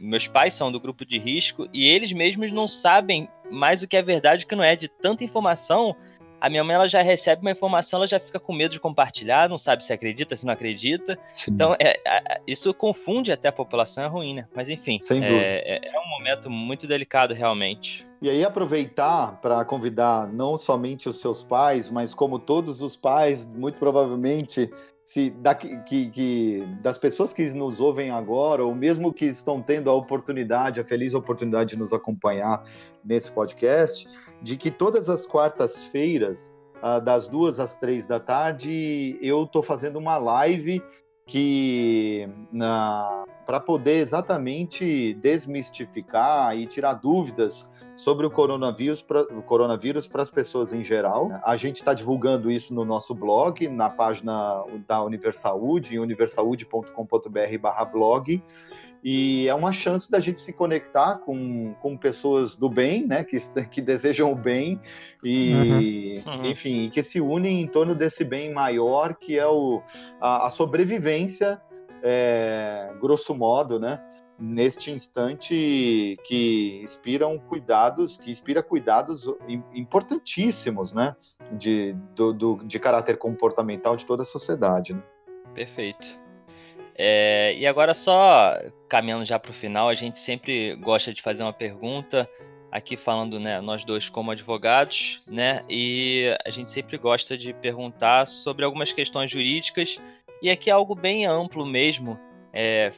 meus pais são do grupo de risco e eles mesmos não sabem mais o que é verdade e o que não é. De tanta informação, a minha mãe ela já recebe uma informação, ela já fica com medo de compartilhar, não sabe se acredita, se não acredita. Sim. Então, é, é, isso confunde até a população, é ruim, né? Mas enfim, é, é, é um momento muito delicado realmente. E aí aproveitar para convidar não somente os seus pais, mas como todos os pais, muito provavelmente se da, que, que, das pessoas que nos ouvem agora, ou mesmo que estão tendo a oportunidade, a feliz oportunidade de nos acompanhar nesse podcast, de que todas as quartas-feiras, uh, das duas às três da tarde, eu estou fazendo uma live que para poder exatamente desmistificar e tirar dúvidas sobre o coronavírus para o coronavírus para as pessoas em geral. A gente está divulgando isso no nosso blog, na página da Universaúde, universaúde.com.br/blog. E é uma chance da gente se conectar com, com pessoas do bem, né, que, que desejam o bem e, uhum. Uhum. enfim, que se unem em torno desse bem maior que é o, a, a sobrevivência, é, grosso modo, né, neste instante que inspiram cuidados, que inspira cuidados importantíssimos, né, de, do, do, de caráter comportamental de toda a sociedade. Né? Perfeito. É, e agora só caminhando já para o final, a gente sempre gosta de fazer uma pergunta aqui falando, né, nós dois como advogados, né, e a gente sempre gosta de perguntar sobre algumas questões jurídicas e aqui é algo bem amplo mesmo, é,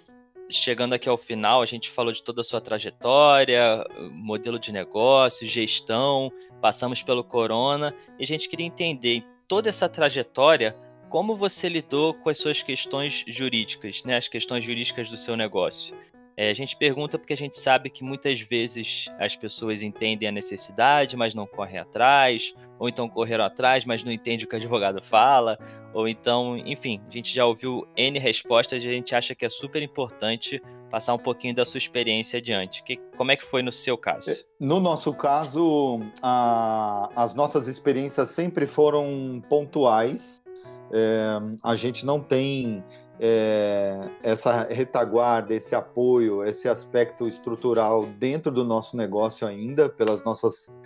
chegando aqui ao final, a gente falou de toda a sua trajetória, modelo de negócio, gestão, passamos pelo corona, e a gente queria entender toda essa trajetória, como você lidou com as suas questões jurídicas, né, as questões jurídicas do seu negócio. É, a gente pergunta porque a gente sabe que muitas vezes as pessoas entendem a necessidade, mas não correm atrás, ou então correram atrás, mas não entendem o que o advogado fala, ou então, enfim, a gente já ouviu N respostas e a gente acha que é super importante passar um pouquinho da sua experiência adiante. Que, como é que foi no seu caso? No nosso caso, a, as nossas experiências sempre foram pontuais. É, a gente não tem é, essa retaguarda, esse apoio, esse aspecto estrutural dentro do nosso negócio ainda, pelas nossas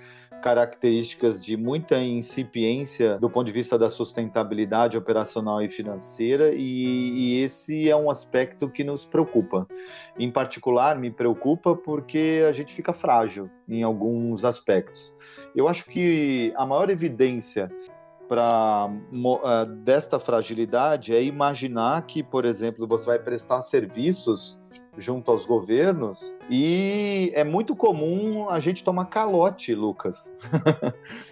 características de muita incipiência do ponto de vista da sustentabilidade operacional e financeira, e, e, esse é um aspecto que nos preocupa. Em particular, me preocupa porque a gente fica frágil em alguns aspectos. Eu acho que a maior evidência para uh, desta fragilidade é imaginar que, por exemplo, você vai prestar serviços junto aos governos e é muito comum a gente tomar calote, Lucas.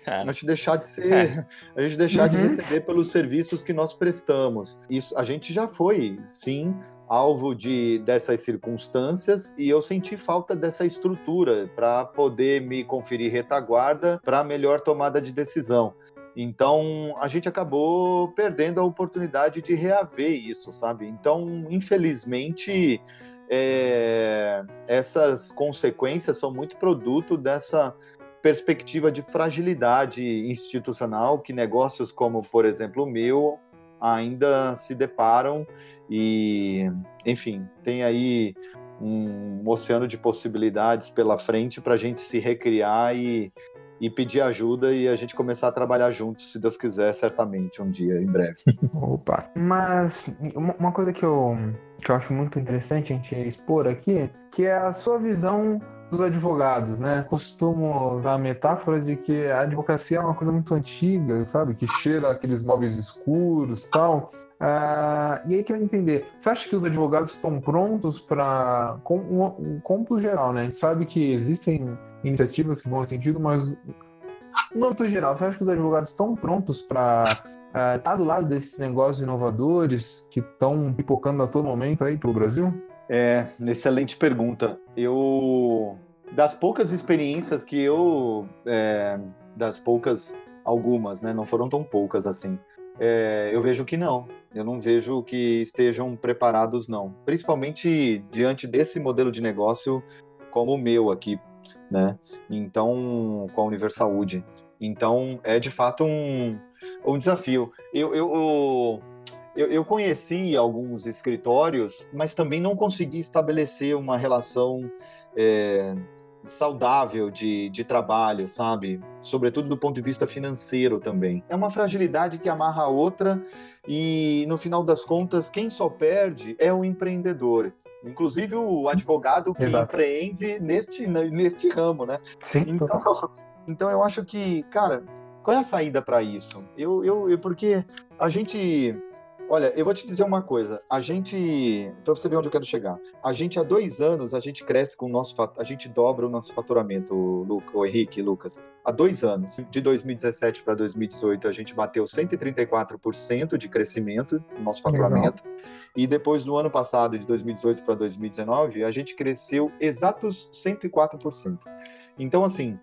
É. a gente deixar de ser, é. a gente deixar uhum. de receber pelos serviços que nós prestamos. Isso a gente já foi, sim, alvo de dessas circunstâncias e eu senti falta dessa estrutura para poder me conferir retaguarda para melhor tomada de decisão. Então a gente acabou perdendo a oportunidade de reaver isso, sabe? Então, infelizmente, é, essas consequências são muito produto dessa perspectiva de fragilidade institucional que negócios como, por exemplo, o meu ainda se deparam e, enfim, tem aí um oceano de possibilidades pela frente para a gente se recriar e e pedir ajuda e a gente começar a trabalhar juntos, se Deus quiser, certamente, um dia, em breve. Opa. Mas uma coisa que eu, que eu acho muito interessante a gente expor aqui, que é a sua visão dos advogados, né? Costumo usar a metáfora de que a advocacia é uma coisa muito antiga, sabe? Que cheira aqueles móveis escuros tal. Uh, e aí queria entender, você acha que os advogados estão prontos para, como, como geral, né? A gente sabe que existem iniciativas que vão nesse sentido, mas no âmbito geral, você acha que os advogados estão prontos para estar uh, tá do lado desses negócios inovadores que estão pipocando a todo momento aí pelo Brasil? É, excelente pergunta. Eu, das poucas experiências que eu, é, das poucas, algumas, né, não foram tão poucas assim, é, eu vejo que não. Eu não vejo que estejam preparados, não. Principalmente diante desse modelo de negócio como o meu aqui, né? Então, com a Universaúde. Então, é de fato um, um desafio. Eu, eu, eu, eu conheci alguns escritórios, mas também não consegui estabelecer uma relação é, saudável de, de trabalho, sabe? Sobretudo do ponto de vista financeiro também. É uma fragilidade que amarra a outra e, no final das contas, quem só perde é o empreendedor. Inclusive o advogado que Exato. empreende neste, neste ramo, né? Sim. Então, então eu acho que, cara, qual é a saída para isso? Eu, eu, eu, porque a gente Olha, eu vou te dizer uma coisa. A gente, para você ver onde eu quero chegar, a gente há dois anos a gente cresce com o nosso, a gente dobra o nosso faturamento, o, o Henrique, Lucas. Há dois anos, de 2017 para 2018, a gente bateu 134% de crescimento no nosso faturamento. Legal. E depois no ano passado, de 2018 para 2019, a gente cresceu exatos 104%. Então, assim,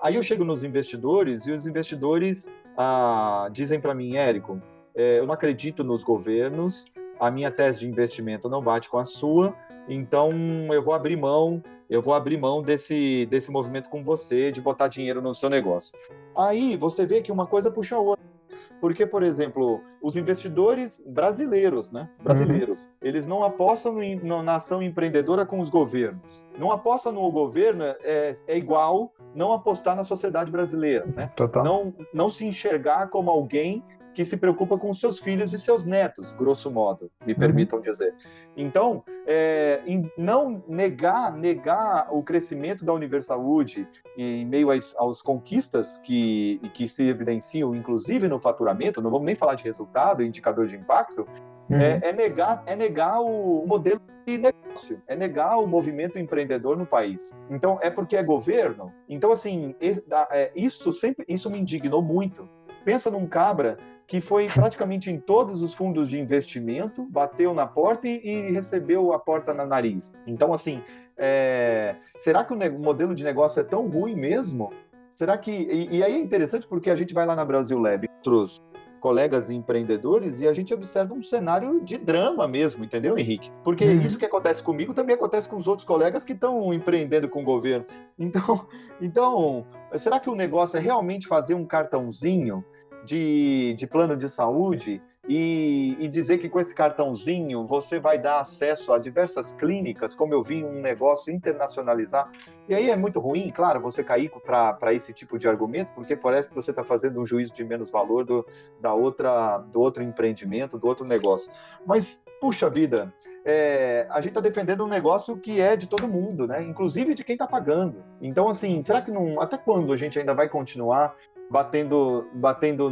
aí eu chego nos investidores e os investidores ah, dizem para mim, Érico, eu não acredito nos governos, a minha tese de investimento não bate com a sua, então eu vou abrir mão, eu vou abrir mão desse, desse movimento com você, de botar dinheiro no seu negócio. Aí você vê que uma coisa puxa a outra. Porque, por exemplo, os investidores brasileiros, né? Brasileiros, uhum. eles não apostam no, na ação empreendedora com os governos. Não apostam no governo é, é igual não apostar na sociedade brasileira, né? Total. Não, não se enxergar como alguém que se preocupa com seus filhos e seus netos, grosso modo, me uhum. permitam uhum. dizer. Então, é, não negar, negar o crescimento da Universaúde em meio às, às conquistas que, que se evidenciam, inclusive no faturamento, não vamos nem falar de resultado, indicador de impacto, uhum. é, é, negar, é negar o modelo de negócio, é negar o movimento empreendedor no país. Então, é porque é governo. Então, assim, é, isso sempre, isso me indignou muito. Pensa num cabra que foi praticamente em todos os fundos de investimento, bateu na porta e, e recebeu a porta na nariz. Então, assim, é, será que o modelo de negócio é tão ruim mesmo? Será que. E, e, aí é interessante porque a gente vai lá na Brasil Lab, outros colegas empreendedores e a gente observa um cenário de drama mesmo, entendeu, Henrique? Porque Uhum. isso que acontece comigo também acontece com os outros colegas que estão empreendendo com o governo. Então, então, será que o negócio é realmente fazer um cartãozinho de, de plano de saúde e, e dizer que com esse cartãozinho você vai dar acesso a diversas clínicas, como eu vi um negócio internacionalizar? E aí é muito ruim, claro, você cair para esse tipo de argumento, porque parece que você está fazendo um juízo de menos valor do, da outra, do outro empreendimento, do outro negócio. Mas, puxa vida, é, a gente está defendendo um negócio que é de todo mundo, né? Inclusive de quem está pagando. Então, assim, será que não. Até quando a gente ainda vai continuar batendo, batendo,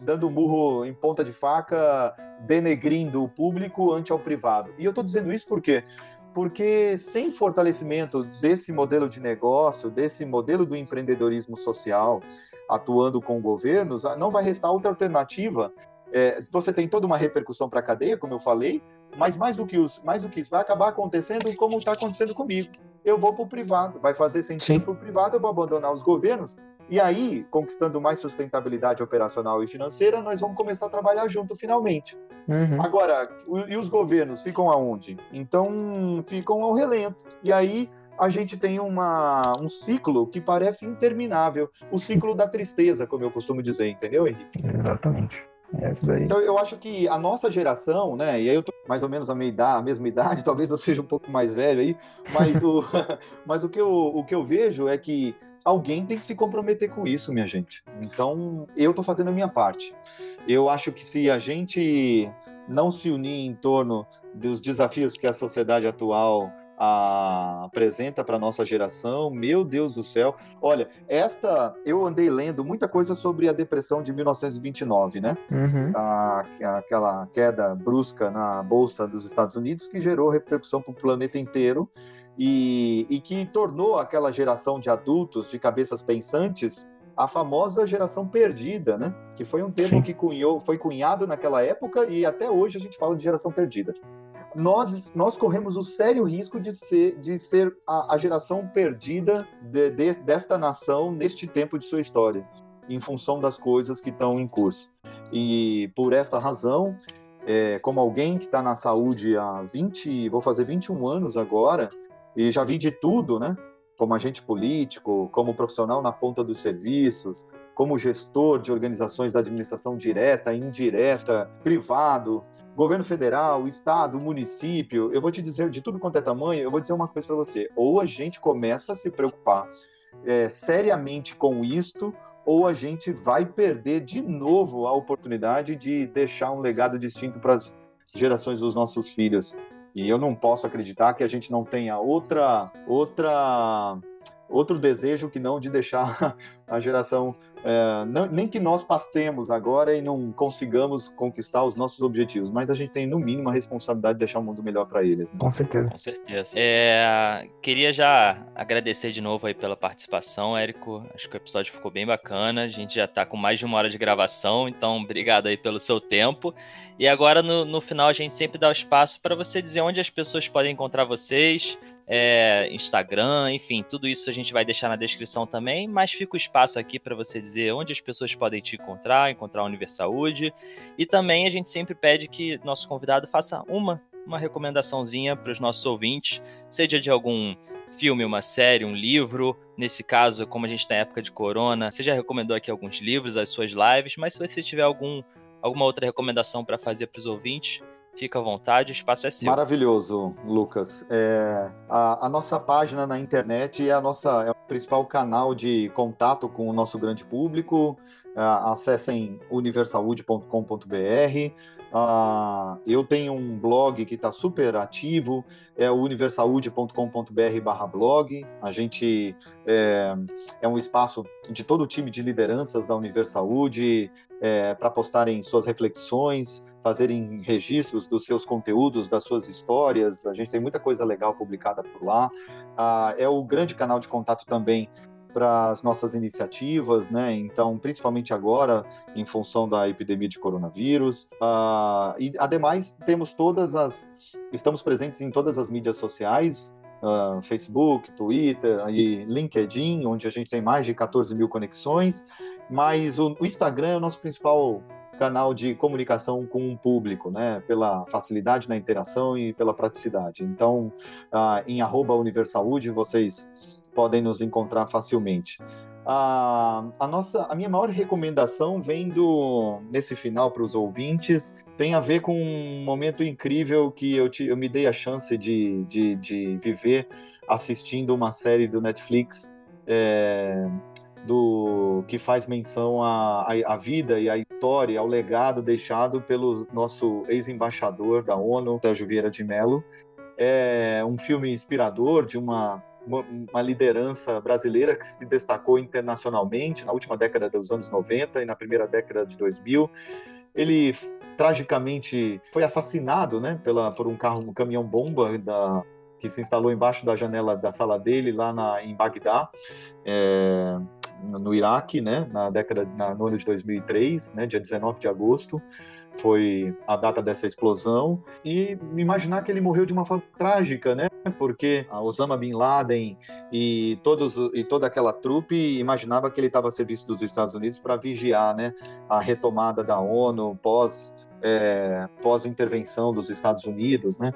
dando murro em ponta de faca, denegrindo o público ante ao privado? E eu estou dizendo isso porque porque sem fortalecimento desse modelo de negócio, desse modelo do empreendedorismo social, atuando com governos, não vai restar outra alternativa. É, você tem toda uma repercussão para a cadeia, como eu falei, mas mais do que, os, mais do que isso, vai acabar acontecendo como está acontecendo comigo. Eu vou para o privado, vai fazer sentido para o privado, eu vou abandonar os governos, e aí, conquistando mais sustentabilidade operacional e financeira, nós vamos começar a trabalhar junto finalmente. Uhum. Agora, e os governos ficam aonde? Então, ficam ao relento. E aí a gente tem uma, um ciclo que parece interminável. O ciclo da tristeza, como eu costumo dizer, entendeu, Henrique? Exatamente. Daí. Então eu acho que a nossa geração, né? E aí eu tô mais ou menos a, meia idade, a mesma idade, talvez eu seja um pouco mais velho aí, mas o, mas o, que, eu, o que eu vejo é que alguém tem que se comprometer com isso, minha gente. Então eu tô fazendo a minha parte. Eu acho que se a gente não se unir em torno dos desafios que a sociedade atual a, apresenta para nossa geração, meu Deus do céu. Olha, esta eu andei lendo muita coisa sobre a depressão de 1929, né? Uhum. A, aquela queda brusca na bolsa dos Estados Unidos que gerou repercussão para o planeta inteiro e, e que tornou aquela geração de adultos, de cabeças pensantes, a famosa geração perdida, né? Que foi um termo Sim. que cunhou, foi cunhado naquela época e até hoje a gente fala de geração perdida. Nós, nós corremos o sério risco de ser, de ser a, a geração perdida de, de, desta nação neste tempo de sua história, em função das coisas que estão em curso. E por esta razão, é, como alguém que está na saúde há 20, vou fazer 21 anos agora, e já vi de tudo, né? Como agente político, como profissional na ponta dos serviços, como gestor de organizações da administração direta, indireta, privado, governo federal, estado, município. Eu vou te dizer, de tudo quanto é tamanho, eu vou dizer uma coisa para você. Ou a gente começa a se preocupar é, seriamente com isto, ou a gente vai perder de novo a oportunidade de deixar um legado distinto para as gerações dos nossos filhos. E eu não posso acreditar que a gente não tenha outra outra outro desejo que não de deixar a geração é, não, nem que nós pastemos agora e não consigamos conquistar os nossos objetivos, mas a gente tem no mínimo a responsabilidade de deixar o mundo melhor para eles. Né? Com certeza. Com certeza. É, queria já agradecer de novo aí pela participação, Érico. Acho que o episódio ficou bem bacana. A gente já está com mais de uma hora de gravação, então obrigado aí pelo seu tempo. E agora no, no final a gente sempre dá o espaço para você dizer onde as pessoas podem encontrar vocês, é, Instagram, enfim, tudo isso a gente vai deixar na descrição também, mas fica o espaço aqui para você dizer onde as pessoas podem te encontrar, encontrar a Universaúde. E também a gente sempre pede que nosso convidado faça uma, uma recomendaçãozinha para os nossos ouvintes, seja de algum filme, uma série, um livro. Nesse caso, como a gente está em época de corona, você já recomendou aqui alguns livros, as suas lives, mas se você tiver algum, alguma outra recomendação para fazer para os ouvintes, Fica à vontade, o espaço é seu. Maravilhoso, Lucas. É, a, a, nossa página na internet é, a nossa, é o principal canal de contato com o nosso grande público. É, acessem universaude.com.br. Uh, eu tenho um blog que está super ativo, é o universaude.com.br blog. A gente é, é, um espaço de todo o time de lideranças da Universaúde é, para postarem suas reflexões, fazerem registros dos seus conteúdos, das suas histórias. A gente tem muita coisa legal publicada por lá. Uh, é o grande canal de contato também para as nossas iniciativas, né? Então, principalmente agora, em função da epidemia de coronavírus. Uh, e, ademais, temos todas as. Estamos presentes em todas as mídias sociais. Uh, Facebook, Twitter e LinkedIn, onde a gente tem mais de 14 mil conexões, mas o, o Instagram é o nosso principal canal de comunicação com o público, né? Pela facilidade na interação e pela praticidade. Então, uh, em arroba Universaúde, vocês podem nos encontrar facilmente. A, a, nossa, a minha maior recomendação vem do nesse final para os ouvintes tem a ver com um momento incrível que eu, te, eu me dei a chance de, de, de viver assistindo uma série do Netflix é, do que faz menção à, à, vida e à história, ao legado deixado pelo nosso ex-embaixador da ONU, Sérgio Vieira de Mello. É um filme inspirador de uma uma liderança brasileira que se destacou internacionalmente na última década dos anos 90 e na primeira década de 2000. Ele tragicamente foi assassinado, né, pela, por um carro, um caminhão bomba da, que se instalou embaixo da janela da sala dele lá na, em Bagdá. É, no Iraque, né, na década, na, no ano de 2003, né, dia 19 de agosto foi a data dessa explosão e imaginar que ele morreu de uma forma trágica, né? Porque Osama bin Laden e todos e toda aquela trupe imaginava que ele estava a serviço dos Estados Unidos para vigiar, né, a retomada da ONU pós é, pós intervenção dos Estados Unidos, né?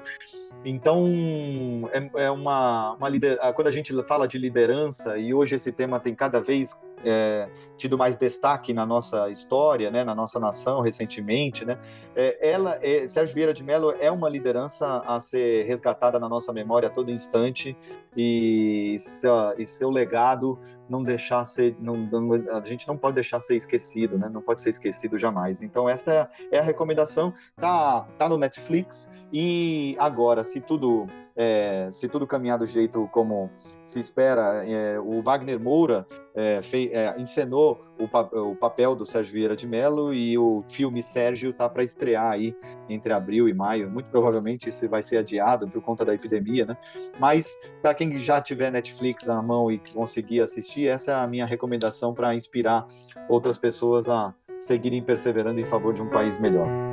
Então, é, é uma, uma lider... quando a gente fala de liderança, e hoje esse tema tem cada vez é, tido mais destaque na nossa história, né, na nossa nação recentemente, né, é, ela, é, Sérgio Vieira de Mello é uma liderança a ser resgatada na nossa memória a todo instante e, seu, e seu legado não deixar ser, não, não, a gente não pode deixar ser esquecido, né, não pode ser esquecido jamais. Então essa é, é a recomendação, tá, tá no Netflix e agora, se tudo é, se tudo caminhar do jeito como se espera, é, o Wagner Moura é, fei, é, encenou o, pa o, papel do Sérgio Vieira de Mello e o filme Sérgio tá para estrear aí entre abril e maio. Muito provavelmente isso vai ser adiado por conta da epidemia, né? Mas para quem já tiver Netflix na mão e conseguir assistir, essa é a minha recomendação para inspirar outras pessoas a seguirem perseverando em favor de um país melhor.